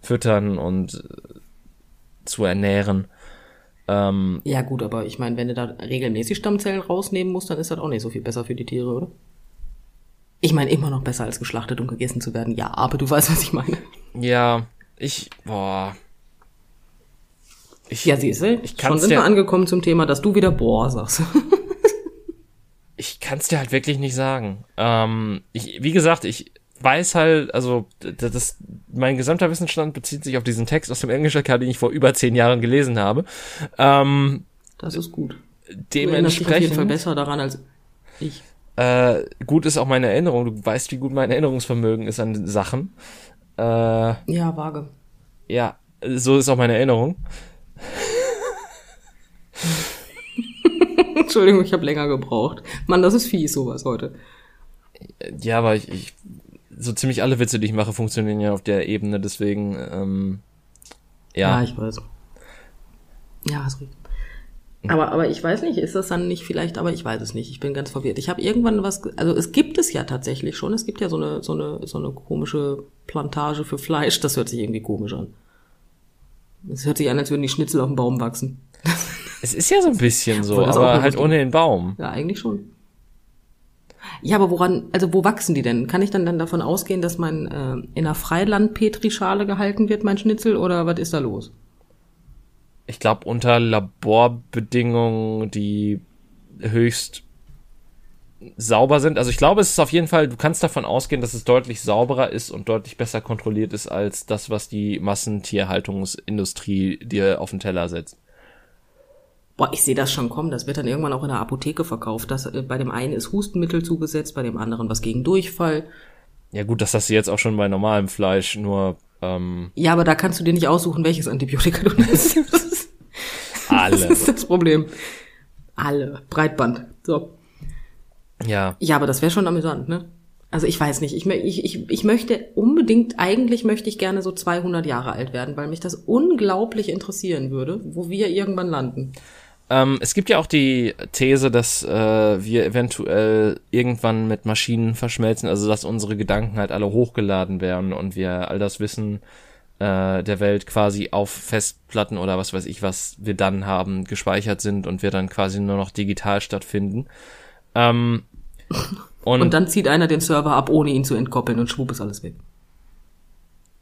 füttern und äh, zu ernähren. Ähm, ja gut, aber ich meine, wenn du da regelmäßig Stammzellen rausnehmen musst, dann ist das auch nicht so viel besser für die Tiere, oder? Ich meine, immer noch besser als geschlachtet und gegessen zu werden. Ja, aber du weißt, was ich meine. Ja, ich, boah. Ich, ja, siehst du, ich schon sind wir angekommen zum Thema, dass du wieder boah sagst. ich kann es dir halt wirklich nicht sagen. Ähm, ich, wie gesagt, ich weiß halt, also das, das, mein gesamter Wissensstand bezieht sich auf diesen Text aus dem Englischen, den ich vor über zehn Jahren gelesen habe. Ähm, das ist gut. Dementsprechend. Du auf jeden Fall besser daran als ich. Äh, gut ist auch meine Erinnerung. Du weißt, wie gut mein Erinnerungsvermögen ist an Sachen. Äh, ja, vage. Ja, so ist auch meine Erinnerung. Entschuldigung, ich habe länger gebraucht. Mann, das ist fies, sowas heute. Ja, aber ich, ich so ziemlich alle Witze, die ich mache, funktionieren ja auf der Ebene, deswegen, ähm, ja. Ja, ich weiß. Ja, hast recht. Aber, aber ich weiß nicht, ist das dann nicht vielleicht, aber ich weiß es nicht. Ich bin ganz verwirrt. Ich habe irgendwann was, also es gibt es ja tatsächlich schon. Es gibt ja so eine, so eine, so eine komische Plantage für Fleisch. Das hört sich irgendwie komisch an. Es hört sich an, als würden die Schnitzel auf dem Baum wachsen. Es ist ja so ein bisschen so, aber halt ohne den Baum. Ja, eigentlich schon. Ja, aber woran, also wo wachsen die denn? Kann ich dann dann davon ausgehen, dass mein äh, in einer Freiland-Petrischale gehalten wird, mein Schnitzel, oder was ist da los? Ich glaube, unter Laborbedingungen, die höchst sauber sind. Also ich glaube, es ist auf jeden Fall, du kannst davon ausgehen, dass es deutlich sauberer ist und deutlich besser kontrolliert ist als das, was die Massentierhaltungsindustrie dir auf den Teller setzt. Boah, ich sehe das schon kommen. Das wird dann irgendwann auch in der Apotheke verkauft. Das, äh, bei dem einen ist Hustenmittel zugesetzt, bei dem anderen was gegen Durchfall. Ja gut, das hast du jetzt auch schon bei normalem Fleisch, nur ähm Ja, aber da kannst du dir nicht aussuchen, welches Antibiotika du nimmst. Alle. Das ist das Problem. Alle. Breitband. So. Ja. Ja, aber das wäre schon amüsant, ne? Also ich weiß nicht, ich, ich, ich, ich möchte unbedingt, eigentlich möchte ich gerne so 200 Jahre alt werden, weil mich das unglaublich interessieren würde, wo wir irgendwann landen. Ähm, es gibt ja auch die These, dass äh, wir eventuell irgendwann mit Maschinen verschmelzen, also dass unsere Gedanken halt alle hochgeladen werden und wir all das Wissen äh, der Welt quasi auf Festplatten oder was weiß ich, was wir dann haben, gespeichert sind und wir dann quasi nur noch digital stattfinden. Ähm, und, und, dann zieht einer den Server ab, ohne ihn zu entkoppeln und schwupp ist alles weg.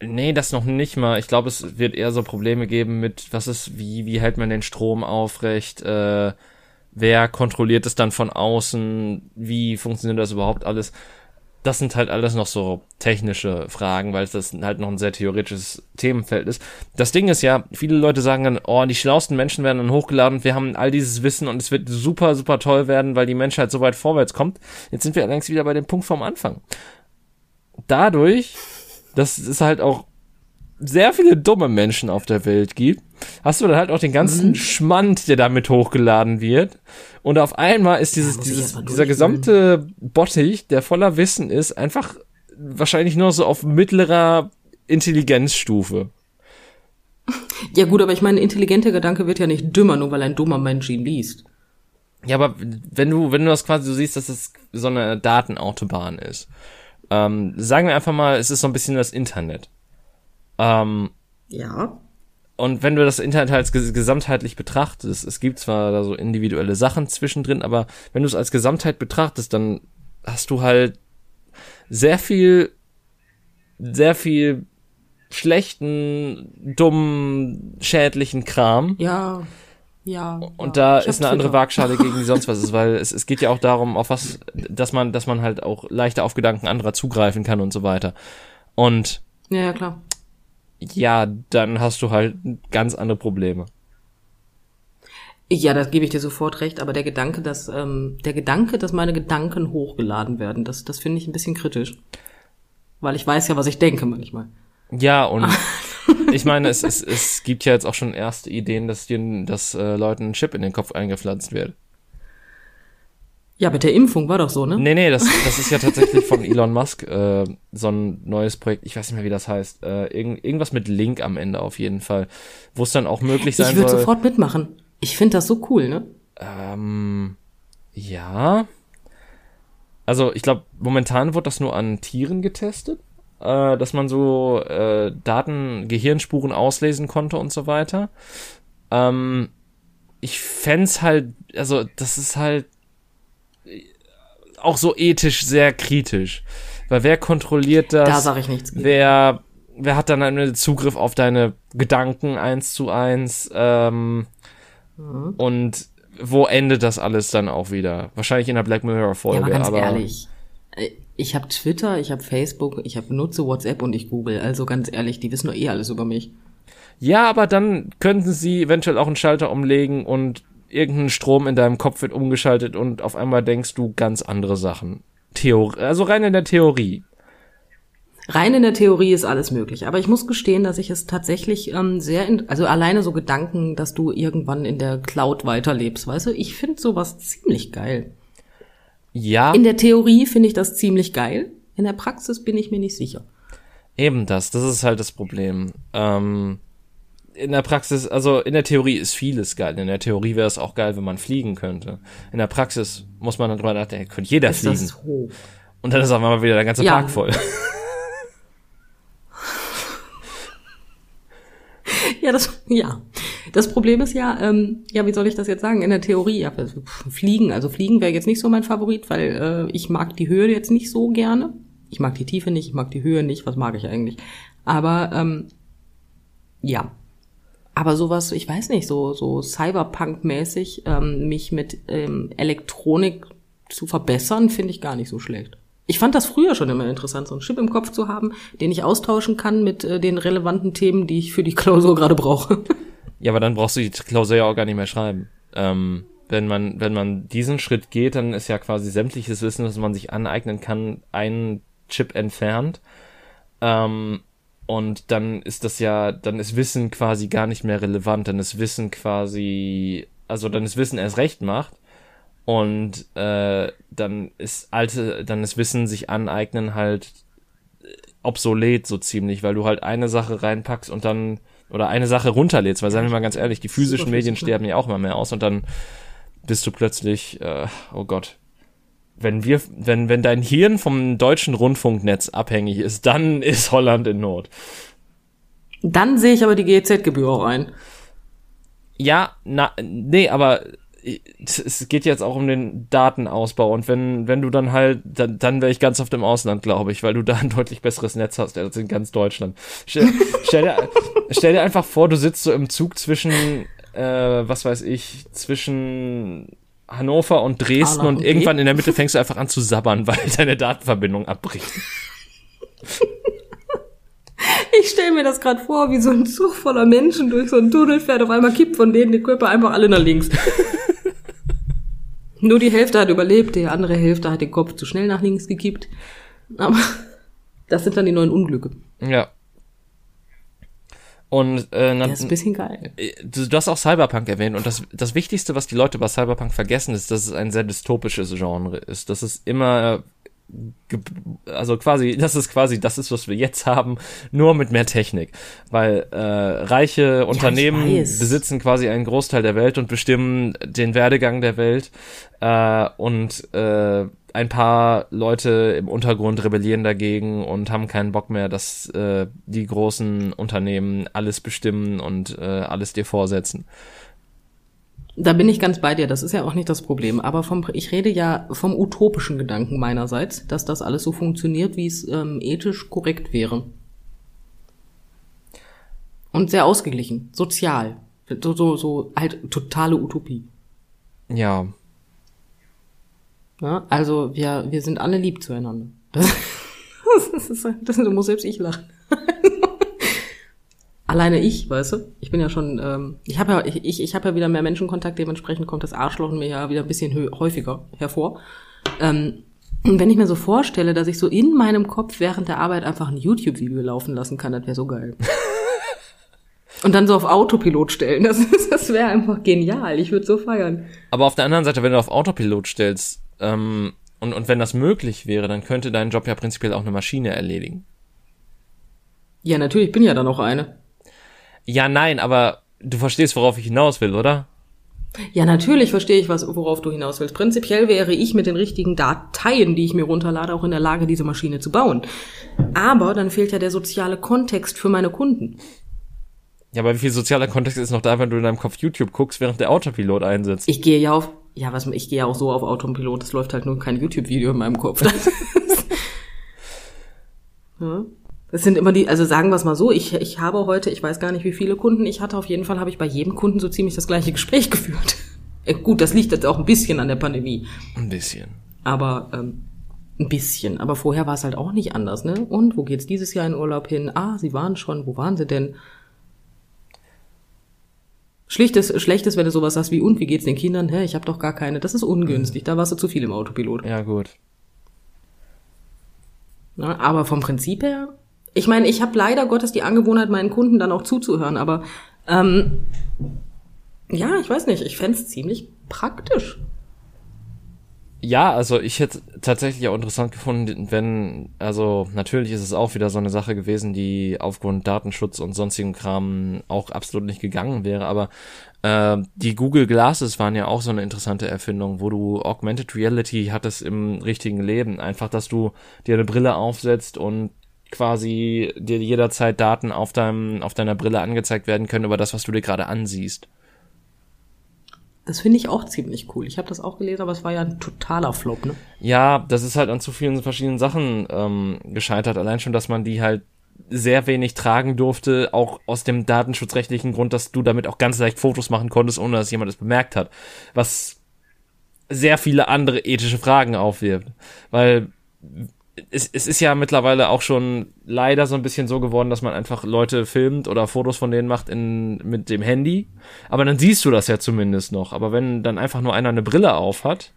Nee, das noch nicht mal. Ich glaube, es wird eher so Probleme geben mit, was ist, wie, wie hält man den Strom aufrecht, äh, wer kontrolliert es dann von außen, wie funktioniert das überhaupt alles? Das sind halt alles noch so technische Fragen, weil das halt noch ein sehr theoretisches Themenfeld ist. Das Ding ist ja, viele Leute sagen dann, oh, die schlauesten Menschen werden dann hochgeladen wir haben all dieses Wissen und es wird super, super toll werden, weil die Menschheit so weit vorwärts kommt. Jetzt sind wir allerdings wieder bei dem Punkt vom Anfang. Dadurch dass es halt auch sehr viele dumme Menschen auf der Welt gibt, hast du dann halt auch den ganzen mhm. Schmand, der damit hochgeladen wird. Und auf einmal ist dieses, ja, dieses, dieser gesamte Bottich, der voller Wissen ist, einfach wahrscheinlich nur so auf mittlerer Intelligenzstufe. Ja gut, aber ich meine, intelligenter Gedanke wird ja nicht dümmer, nur weil ein dummer Mensch ihn liest. Ja, aber wenn du, wenn du das quasi so siehst, dass es so eine Datenautobahn ist ähm, sagen wir einfach mal, es ist so ein bisschen das Internet. Ähm, ja. Und wenn du das Internet halt gesamtheitlich betrachtest, es gibt zwar da so individuelle Sachen zwischendrin, aber wenn du es als Gesamtheit betrachtest, dann hast du halt sehr viel, sehr viel schlechten, dummen, schädlichen Kram. Ja. Ja. Und ja, da ist eine andere Waagschale gegen die sonst was ist, weil es, es geht ja auch darum, auf was, dass man, dass man halt auch leichter auf Gedanken anderer zugreifen kann und so weiter. Und ja, ja klar. Ja, dann hast du halt ganz andere Probleme. Ja, da gebe ich dir sofort recht, aber der Gedanke, dass ähm, der Gedanke, dass meine Gedanken hochgeladen werden, das, das finde ich ein bisschen kritisch. Weil ich weiß ja, was ich denke manchmal. Ja, und ich meine, es, es, es gibt ja jetzt auch schon erste Ideen, dass, dir, dass äh, Leuten ein Chip in den Kopf eingepflanzt wird. Ja, mit der Impfung war doch so, ne? Nee, nee, das, das ist ja tatsächlich von Elon Musk äh, so ein neues Projekt, ich weiß nicht mehr, wie das heißt. Äh, irgend, irgendwas mit Link am Ende auf jeden Fall. Wo es dann auch möglich sein ich soll. Ich würde sofort mitmachen. Ich finde das so cool, ne? Ähm, ja. Also ich glaube, momentan wird das nur an Tieren getestet äh, dass man so äh, Daten, Gehirnspuren auslesen konnte und so weiter. Ähm, ich fände halt, also das ist halt auch so ethisch sehr kritisch. Weil wer kontrolliert das? Da sag ich nichts. Wer wer hat dann einen Zugriff auf deine Gedanken eins zu eins? Ähm, mhm. Und wo endet das alles dann auch wieder? Wahrscheinlich in der Black Mirror Folge. Ja, aber ganz aber ehrlich, äh, ich habe Twitter, ich habe Facebook, ich hab, nutze WhatsApp und ich Google. Also ganz ehrlich, die wissen doch eh alles über mich. Ja, aber dann könnten sie eventuell auch einen Schalter umlegen und irgendein Strom in deinem Kopf wird umgeschaltet und auf einmal denkst du ganz andere Sachen. Theorie, also rein in der Theorie. Rein in der Theorie ist alles möglich, aber ich muss gestehen, dass ich es tatsächlich ähm, sehr, in, also alleine so Gedanken, dass du irgendwann in der Cloud weiterlebst, weißt du, ich finde sowas ziemlich geil. Ja. In der Theorie finde ich das ziemlich geil, in der Praxis bin ich mir nicht sicher. Eben das, das ist halt das Problem. Ähm, in der Praxis, also in der Theorie ist vieles geil. In der Theorie wäre es auch geil, wenn man fliegen könnte. In der Praxis muss man dann drüber nachdenken, könnte jeder ist fliegen. Und dann ist auch mal wieder der ganze ja. Park voll. Ja, das, ja. Das Problem ist ja, ähm, ja, wie soll ich das jetzt sagen? In der Theorie, ja, also Fliegen, also Fliegen wäre jetzt nicht so mein Favorit, weil äh, ich mag die Höhe jetzt nicht so gerne. Ich mag die Tiefe nicht, ich mag die Höhe nicht, was mag ich eigentlich? Aber ähm, ja. Aber sowas, ich weiß nicht, so, so Cyberpunk-mäßig, ähm, mich mit ähm, Elektronik zu verbessern, finde ich gar nicht so schlecht. Ich fand das früher schon immer interessant, so einen Chip im Kopf zu haben, den ich austauschen kann mit äh, den relevanten Themen, die ich für die Klausur gerade brauche. Ja, aber dann brauchst du die Klausur ja auch gar nicht mehr schreiben. Ähm, wenn man, wenn man diesen Schritt geht, dann ist ja quasi sämtliches Wissen, das man sich aneignen kann, ein Chip entfernt. Ähm, und dann ist das ja, dann ist Wissen quasi gar nicht mehr relevant, dann ist Wissen quasi, also dann ist Wissen erst recht macht und äh, dann ist alte, dann ist Wissen sich aneignen halt obsolet so ziemlich, weil du halt eine Sache reinpackst und dann oder eine Sache runterlädst, weil sagen wir mal ganz ehrlich, die physischen Medien sterben ja auch immer mehr aus und dann bist du plötzlich, äh, oh Gott, wenn wir, wenn, wenn dein Hirn vom deutschen Rundfunknetz abhängig ist, dann ist Holland in Not. Dann sehe ich aber die GEZ-Gebühr auch ein. Ja, na, nee, aber es geht jetzt auch um den Datenausbau und wenn, wenn du dann halt, dann, dann wäre ich ganz oft im Ausland, glaube ich, weil du da ein deutlich besseres Netz hast als in ganz Deutschland. Stell, stell, dir, stell dir einfach vor, du sitzt so im Zug zwischen, äh, was weiß ich, zwischen Hannover und Dresden ah, und okay. irgendwann in der Mitte fängst du einfach an zu sabbern, weil deine Datenverbindung abbricht. Ich stelle mir das gerade vor, wie so ein Zug voller Menschen durch so einen Tunnel fährt, auf einmal kippt von denen die Körper einfach alle nach links. Nur die Hälfte hat überlebt, die andere Hälfte hat den Kopf zu schnell nach links gekippt. Aber das sind dann die neuen Unglücke. Ja. Und äh, das ist ein bisschen geil. Äh, du, du hast auch Cyberpunk erwähnt und das, das Wichtigste, was die Leute bei Cyberpunk vergessen, ist, dass es ein sehr dystopisches Genre ist. Dass es immer also quasi, das ist quasi, das ist, was wir jetzt haben, nur mit mehr Technik. Weil äh, reiche ja, Unternehmen besitzen quasi einen Großteil der Welt und bestimmen den Werdegang der Welt. Äh, und äh, ein paar Leute im Untergrund rebellieren dagegen und haben keinen Bock mehr, dass äh, die großen Unternehmen alles bestimmen und äh, alles dir vorsetzen. Da bin ich ganz bei dir, das ist ja auch nicht das Problem. Aber vom, ich rede ja vom utopischen Gedanken meinerseits, dass das alles so funktioniert, wie es ähm, ethisch korrekt wäre. Und sehr ausgeglichen, sozial. So, so, so halt totale Utopie. Ja. ja also wir, wir sind alle lieb zueinander. Das, das ist, das, das muss selbst ich lachen alleine ich, weißt du? Ich bin ja schon, ähm, ich habe ja, ich, ich, habe ja wieder mehr Menschenkontakt, dementsprechend kommt das Arschloch mir ja wieder ein bisschen häufiger hervor. Ähm, und wenn ich mir so vorstelle, dass ich so in meinem Kopf während der Arbeit einfach ein YouTube-Video laufen lassen kann, das wäre so geil. Und dann so auf Autopilot stellen, das, das wäre einfach genial. Ich würde so feiern. Aber auf der anderen Seite, wenn du auf Autopilot stellst, ähm, und, und wenn das möglich wäre, dann könnte dein Job ja prinzipiell auch eine Maschine erledigen. Ja, natürlich, ich bin ja dann auch eine. Ja, nein, aber du verstehst, worauf ich hinaus will, oder? Ja, natürlich verstehe ich, was, worauf du hinaus willst. Prinzipiell wäre ich mit den richtigen Dateien, die ich mir runterlade, auch in der Lage, diese Maschine zu bauen. Aber dann fehlt ja der soziale Kontext für meine Kunden. Ja, aber wie viel sozialer Kontext ist noch da, wenn du in deinem Kopf YouTube guckst, während der Autopilot einsetzt? Ich gehe ja auf, ja, was, ich gehe ja auch so auf Autopilot, es läuft halt nur kein YouTube-Video in meinem Kopf. ja? Das sind immer die, also sagen wir es mal so, ich, ich habe heute, ich weiß gar nicht, wie viele Kunden ich hatte, auf jeden Fall habe ich bei jedem Kunden so ziemlich das gleiche Gespräch geführt. Äh, gut, das liegt jetzt auch ein bisschen an der Pandemie. Ein bisschen. Aber ähm, ein bisschen. Aber vorher war es halt auch nicht anders, ne? Und wo geht's dieses Jahr in Urlaub hin? Ah, sie waren schon, wo waren sie denn? Schlichtes, schlechtes, wenn du sowas hast wie, und wie geht's den Kindern? Hä, ich habe doch gar keine. Das ist ungünstig. Da warst du zu viel im Autopilot. Ja, gut. Na, aber vom Prinzip her, ich meine, ich habe leider Gottes die Angewohnheit, meinen Kunden dann auch zuzuhören, aber ähm, ja, ich weiß nicht, ich fände ziemlich praktisch. Ja, also ich hätte tatsächlich auch interessant gefunden, wenn, also natürlich ist es auch wieder so eine Sache gewesen, die aufgrund Datenschutz und sonstigem Kram auch absolut nicht gegangen wäre, aber äh, die Google Glasses waren ja auch so eine interessante Erfindung, wo du Augmented Reality hattest im richtigen Leben. Einfach, dass du dir eine Brille aufsetzt und quasi dir jederzeit Daten auf deinem, auf deiner Brille angezeigt werden können über das, was du dir gerade ansiehst. Das finde ich auch ziemlich cool. Ich habe das auch gelesen, aber es war ja ein totaler Flop, ne? Ja, das ist halt an zu vielen verschiedenen Sachen ähm, gescheitert. Allein schon, dass man die halt sehr wenig tragen durfte, auch aus dem datenschutzrechtlichen Grund, dass du damit auch ganz leicht Fotos machen konntest, ohne dass jemand es bemerkt hat. Was sehr viele andere ethische Fragen aufwirft. Weil es, es ist ja mittlerweile auch schon leider so ein bisschen so geworden, dass man einfach Leute filmt oder Fotos von denen macht in, mit dem Handy. Aber dann siehst du das ja zumindest noch. Aber wenn dann einfach nur einer eine Brille auf hat,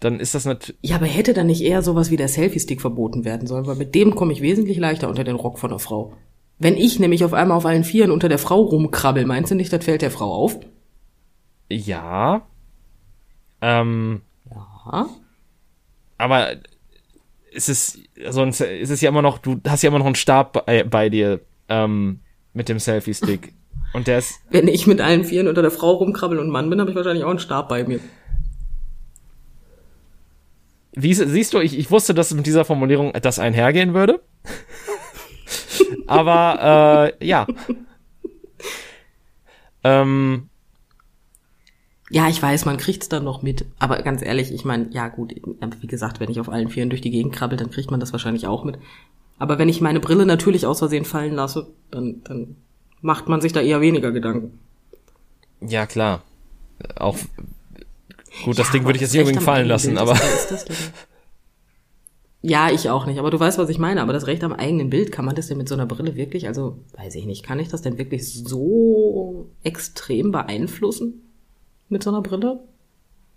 dann ist das natürlich. Ja, aber hätte dann nicht eher sowas wie der Selfie-Stick verboten werden sollen, weil mit dem komme ich wesentlich leichter unter den Rock von der Frau. Wenn ich nämlich auf einmal auf allen Vieren unter der Frau rumkrabbel, meinst du nicht, das fällt der Frau auf? Ja. Ähm. Ja. Aber es ist sonst ist es ja immer noch, du hast ja immer noch einen Stab bei, bei dir ähm, mit dem Selfie-Stick. Und der ist. Wenn ich mit allen Vieren unter der Frau rumkrabbel und Mann bin, habe ich wahrscheinlich auch einen Stab bei mir. Wie, siehst du, ich, ich wusste, dass mit dieser Formulierung das einhergehen würde. Aber äh, ja. ähm, ja, ich weiß, man kriegt's dann noch mit. Aber ganz ehrlich, ich meine, ja gut, wie gesagt, wenn ich auf allen Vieren durch die Gegend krabbel, dann kriegt man das wahrscheinlich auch mit. Aber wenn ich meine Brille natürlich aus Versehen fallen lasse, dann, dann macht man sich da eher weniger Gedanken. Ja, klar. Auch gut, das ja, Ding würde ich jetzt nicht unbedingt fallen lassen, aber. ja, ich auch nicht. Aber du weißt, was ich meine. Aber das Recht am eigenen Bild, kann man das denn mit so einer Brille wirklich, also weiß ich nicht, kann ich das denn wirklich so extrem beeinflussen? Mit so einer Brille?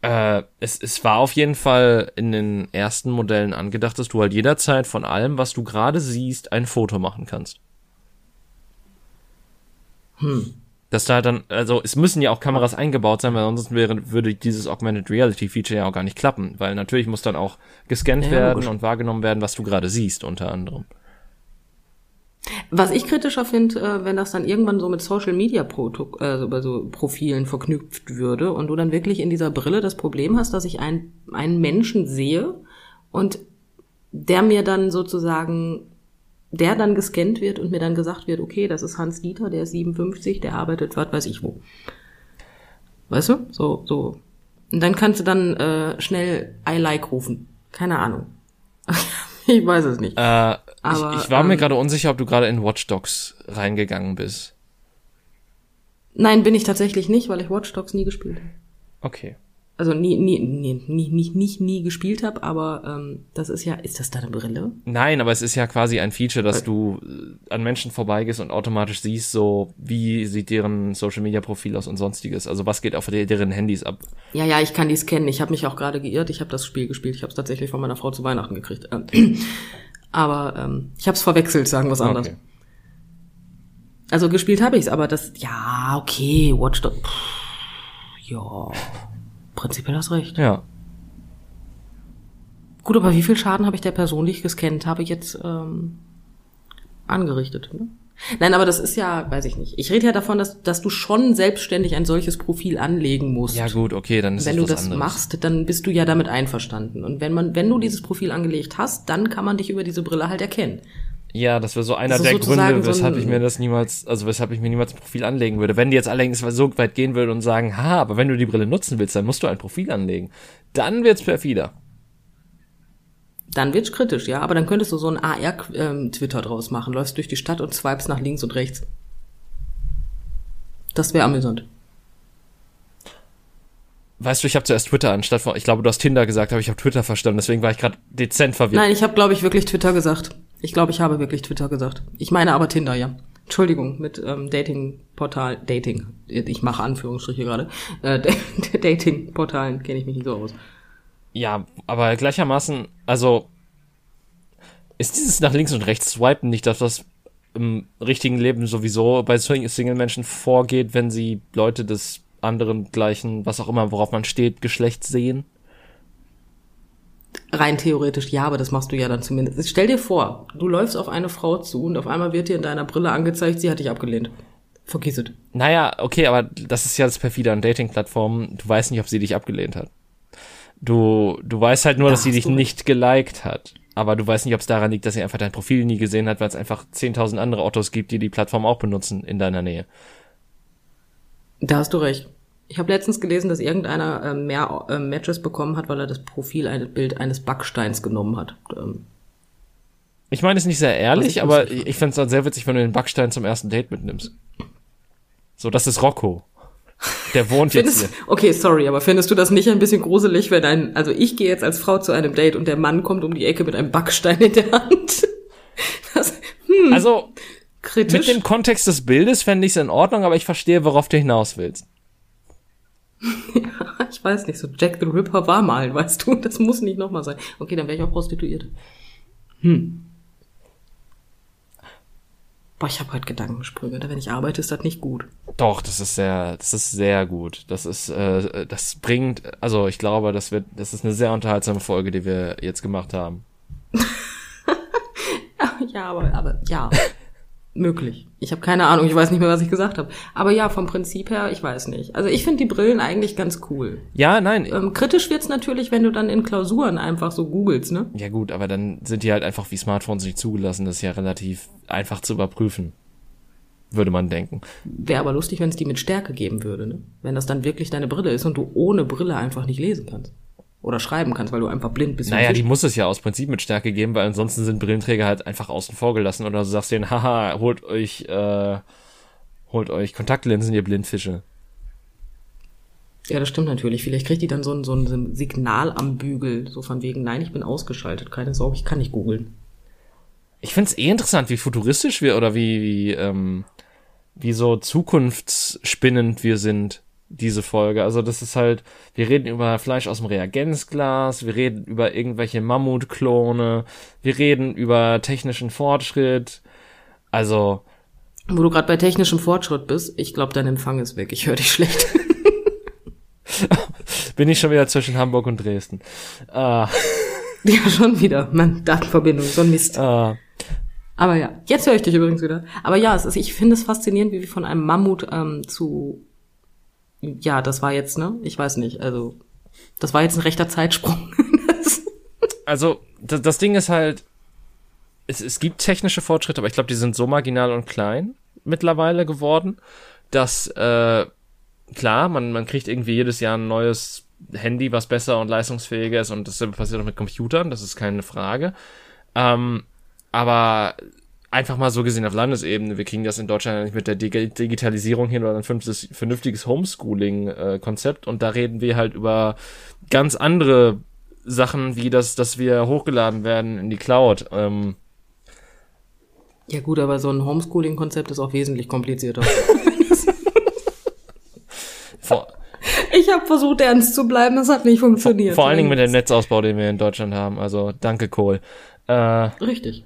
Äh, es, es war auf jeden Fall in den ersten Modellen angedacht, dass du halt jederzeit von allem, was du gerade siehst, ein Foto machen kannst. Hm. Dass da dann, also es müssen ja auch Kameras eingebaut sein, weil ansonsten wäre, würde dieses Augmented Reality Feature ja auch gar nicht klappen, weil natürlich muss dann auch gescannt ja, werden und wahrgenommen werden, was du gerade siehst, unter anderem. Was ich kritischer finde, äh, wenn das dann irgendwann so mit Social Media Proto äh, bei so Profilen verknüpft würde und du dann wirklich in dieser Brille das Problem hast, dass ich einen, einen Menschen sehe und der mir dann sozusagen, der dann gescannt wird und mir dann gesagt wird, okay, das ist Hans Dieter, der ist 57, der arbeitet, was weiß ich wo. Weißt du? So, so. Und dann kannst du dann äh, schnell I like rufen. Keine Ahnung. ich weiß es nicht. Äh, aber, ich, ich war ähm, mir gerade unsicher, ob du gerade in Watch Dogs reingegangen bist. Nein, bin ich tatsächlich nicht, weil ich Watch Dogs nie gespielt habe. Okay. Also nie, nie, nie, nie, nie, nie, nie gespielt habe, aber ähm, das ist ja, ist das da eine Brille? Nein, aber es ist ja quasi ein Feature, dass du äh, an Menschen vorbeigehst und automatisch siehst, so wie sieht deren Social Media Profil aus und sonstiges. Also was geht auf deren Handys ab? Ja, ja, ich kann die scannen. Ich habe mich auch gerade geirrt. Ich habe das Spiel gespielt. Ich habe es tatsächlich von meiner Frau zu Weihnachten gekriegt. Aber ähm, ich habe es verwechselt, sagen wir es anders. Okay. Also gespielt habe ich es, aber das, ja, okay, Watch Dogs. Ja, prinzipiell hast recht. Ja. Gut, aber wie viel Schaden habe ich der Person, die ich gescannt habe, jetzt ähm, angerichtet? Ne? Nein, aber das ist ja, weiß ich nicht. Ich rede ja davon, dass, dass du schon selbstständig ein solches Profil anlegen musst. Ja gut, okay, dann ist Wenn du das anderes. machst, dann bist du ja damit einverstanden. Und wenn man, wenn du dieses Profil angelegt hast, dann kann man dich über diese Brille halt erkennen. Ja, das wäre so einer der Gründe, weshalb so ich mir das niemals, also weshalb ich mir niemals ein Profil anlegen würde. Wenn die jetzt allerdings so weit gehen würde und sagen, ha, aber wenn du die Brille nutzen willst, dann musst du ein Profil anlegen. Dann wird's perfider. Dann wird's kritisch, ja. Aber dann könntest du so ein AR-Twitter ähm, draus machen. Läufst durch die Stadt und swipes nach links und rechts. Das wäre amüsant. Weißt du, ich habe zuerst Twitter anstatt von, ich glaube, du hast Tinder gesagt, aber ich habe Twitter verstanden, deswegen war ich gerade dezent verwirrt. Nein, ich habe, glaube ich, wirklich Twitter gesagt. Ich glaube, ich habe wirklich Twitter gesagt. Ich meine aber Tinder, ja. Entschuldigung, mit ähm, Dating-Portal, Dating, ich mache Anführungsstriche gerade, äh, Dating-Portalen kenne ich mich nicht so aus. Ja, aber gleichermaßen, also ist dieses nach links und rechts swipen nicht das, was im richtigen Leben sowieso bei Single-Menschen vorgeht, wenn sie Leute des anderen gleichen, was auch immer, worauf man steht, Geschlecht sehen? Rein theoretisch ja, aber das machst du ja dann zumindest. Stell dir vor, du läufst auf eine Frau zu und auf einmal wird dir in deiner Brille angezeigt, sie hat dich abgelehnt. Vergiss es. Naja, okay, aber das ist ja das perfide an Dating-Plattformen. Du weißt nicht, ob sie dich abgelehnt hat. Du, du weißt halt nur, da dass sie dich nicht geliked hat. Aber du weißt nicht, ob es daran liegt, dass sie einfach dein Profil nie gesehen hat, weil es einfach 10.000 andere Ottos gibt, die die Plattform auch benutzen in deiner Nähe. Da hast du recht. Ich habe letztens gelesen, dass irgendeiner äh, mehr äh, Matches bekommen hat, weil er das Profil ein Bild eines Backsteins genommen hat. Ähm, ich meine, es ist nicht sehr ehrlich, aber ich, ich fände es sehr witzig, wenn du den Backstein zum ersten Date mitnimmst. So, das ist Rocco. Der wohnt jetzt hier. Okay, sorry, aber findest du das nicht ein bisschen gruselig, wenn ein, also ich gehe jetzt als Frau zu einem Date und der Mann kommt um die Ecke mit einem Backstein in der Hand? Das, hm, also, kritisch. mit dem Kontext des Bildes fände ich es in Ordnung, aber ich verstehe, worauf du hinaus willst. Ja, ich weiß nicht, so Jack the Ripper war mal, weißt du, das muss nicht nochmal sein. Okay, dann wäre ich auch Prostituierte. Hm. Boah, ich habe heute Gedankensprünge. Wenn ich arbeite, ist das nicht gut. Doch, das ist sehr, das ist sehr gut. Das ist, äh, das bringt, also ich glaube, das wird, das ist eine sehr unterhaltsame Folge, die wir jetzt gemacht haben. ja, aber, aber ja möglich. Ich habe keine Ahnung, ich weiß nicht mehr, was ich gesagt habe. Aber ja, vom Prinzip her, ich weiß nicht. Also ich finde die Brillen eigentlich ganz cool. Ja, nein. Ähm, kritisch wird's natürlich, wenn du dann in Klausuren einfach so googelst, ne? Ja gut, aber dann sind die halt einfach wie Smartphones nicht zugelassen. Das ist ja relativ einfach zu überprüfen. Würde man denken. Wäre aber lustig, wenn es die mit Stärke geben würde, ne? Wenn das dann wirklich deine Brille ist und du ohne Brille einfach nicht lesen kannst oder schreiben kannst, weil du einfach blind bist. Naja, die muss es ja aus Prinzip mit Stärke geben, weil ansonsten sind Brillenträger halt einfach außen vor gelassen oder du sagst denen, haha, holt euch, äh, holt euch Kontaktlinsen, ihr Blindfische. Ja, das stimmt natürlich. Vielleicht kriegt die dann so ein, so ein Signal am Bügel, so von wegen, nein, ich bin ausgeschaltet, keine Sorge, ich kann nicht googeln. Ich find's eh interessant, wie futuristisch wir oder wie, wie, ähm, wie so zukunftsspinnend wir sind diese Folge. Also das ist halt, wir reden über Fleisch aus dem Reagenzglas, wir reden über irgendwelche Mammutklone, wir reden über technischen Fortschritt. Also. Wo du gerade bei technischem Fortschritt bist, ich glaube, dein Empfang ist weg. Ich höre dich schlecht. Bin ich schon wieder zwischen Hamburg und Dresden. Ah. Ja, schon wieder. Man, Datenverbindung, so ein Mist. Ah. Aber ja, jetzt höre ich dich übrigens wieder. Aber ja, es ist, ich finde es faszinierend, wie wir von einem Mammut ähm, zu ja, das war jetzt, ne? Ich weiß nicht. Also, das war jetzt ein rechter Zeitsprung. also, das, das Ding ist halt, es, es gibt technische Fortschritte, aber ich glaube, die sind so marginal und klein mittlerweile geworden, dass, äh, klar, man, man kriegt irgendwie jedes Jahr ein neues Handy, was besser und leistungsfähiger ist und das passiert auch mit Computern, das ist keine Frage. Ähm, aber einfach mal so gesehen auf Landesebene, wir kriegen das in Deutschland nicht mit der Digitalisierung hin oder ein vernünftiges Homeschooling-Konzept und da reden wir halt über ganz andere Sachen, wie das, dass wir hochgeladen werden in die Cloud. Ähm, ja gut, aber so ein Homeschooling-Konzept ist auch wesentlich komplizierter. ich habe versucht, ernst zu bleiben, es hat nicht funktioniert. Vor, vor allen Dingen mit dem Netzausbau, den wir in Deutschland haben. Also danke, Kohl. Äh, Richtig.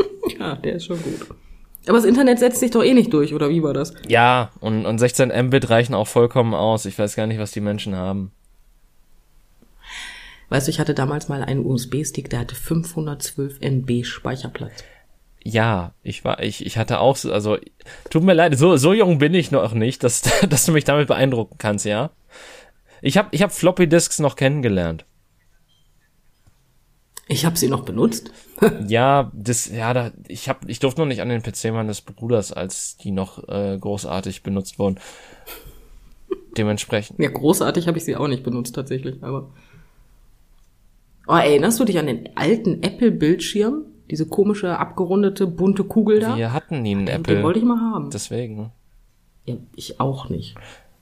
ja, der ist schon gut. Aber das Internet setzt sich doch eh nicht durch, oder wie war das? Ja, und, und 16 Mbit reichen auch vollkommen aus. Ich weiß gar nicht, was die Menschen haben. Weißt du, ich hatte damals mal einen USB-Stick, der hatte 512 MB Speicherplatz. Ja, ich war, ich, ich hatte auch, also, tut mir leid, so, so jung bin ich noch nicht, dass, dass du mich damit beeindrucken kannst, ja? Ich habe ich hab Floppy Disks noch kennengelernt. Ich habe sie noch benutzt. ja, das, ja, da, ich hab, ich durfte noch nicht an den PC meines Bruders, als die noch äh, großartig benutzt wurden. Dementsprechend. Ja, großartig habe ich sie auch nicht benutzt tatsächlich, aber Oh, erinnerst du dich an den alten Apple-Bildschirm? Diese komische, abgerundete, bunte Kugel da? Wir hatten nie einen den, Apple. Den wollte ich mal haben. Deswegen. Ja, ich auch nicht.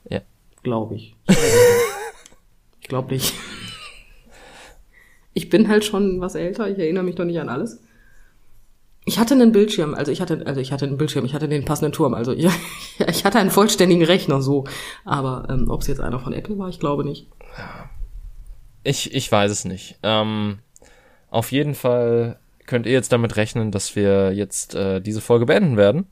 Ja. Glaube ich. ich glaube nicht. Ich bin halt schon was älter, ich erinnere mich doch nicht an alles. Ich hatte einen Bildschirm, also ich hatte, also ich hatte einen Bildschirm, ich hatte den passenden Turm, also ich, ich hatte einen vollständigen Rechner so. Aber ähm, ob es jetzt einer von Apple war, ich glaube nicht. Ich, ich weiß es nicht. Ähm, auf jeden Fall könnt ihr jetzt damit rechnen, dass wir jetzt äh, diese Folge beenden werden.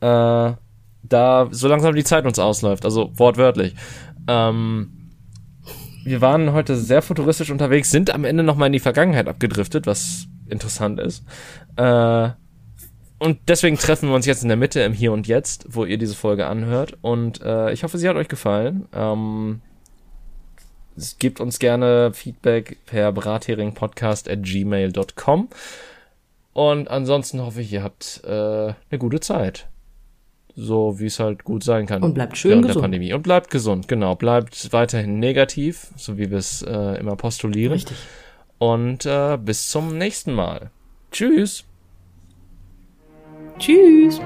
Äh, da so langsam die Zeit uns ausläuft, also wortwörtlich. Ähm, wir waren heute sehr futuristisch unterwegs, sind am Ende nochmal in die Vergangenheit abgedriftet, was interessant ist. Äh, und deswegen treffen wir uns jetzt in der Mitte im Hier und Jetzt, wo ihr diese Folge anhört. Und äh, ich hoffe, sie hat euch gefallen. Ähm, gebt uns gerne Feedback per bratheringpodcast at gmail.com. Und ansonsten hoffe ich, ihr habt äh, eine gute Zeit. So wie es halt gut sein kann. Und bleibt schön gesund. der Pandemie. Und bleibt gesund, genau. Bleibt weiterhin negativ, so wie wir es äh, immer postulieren. Richtig. Und äh, bis zum nächsten Mal. Tschüss. Tschüss.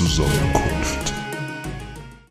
Suzano.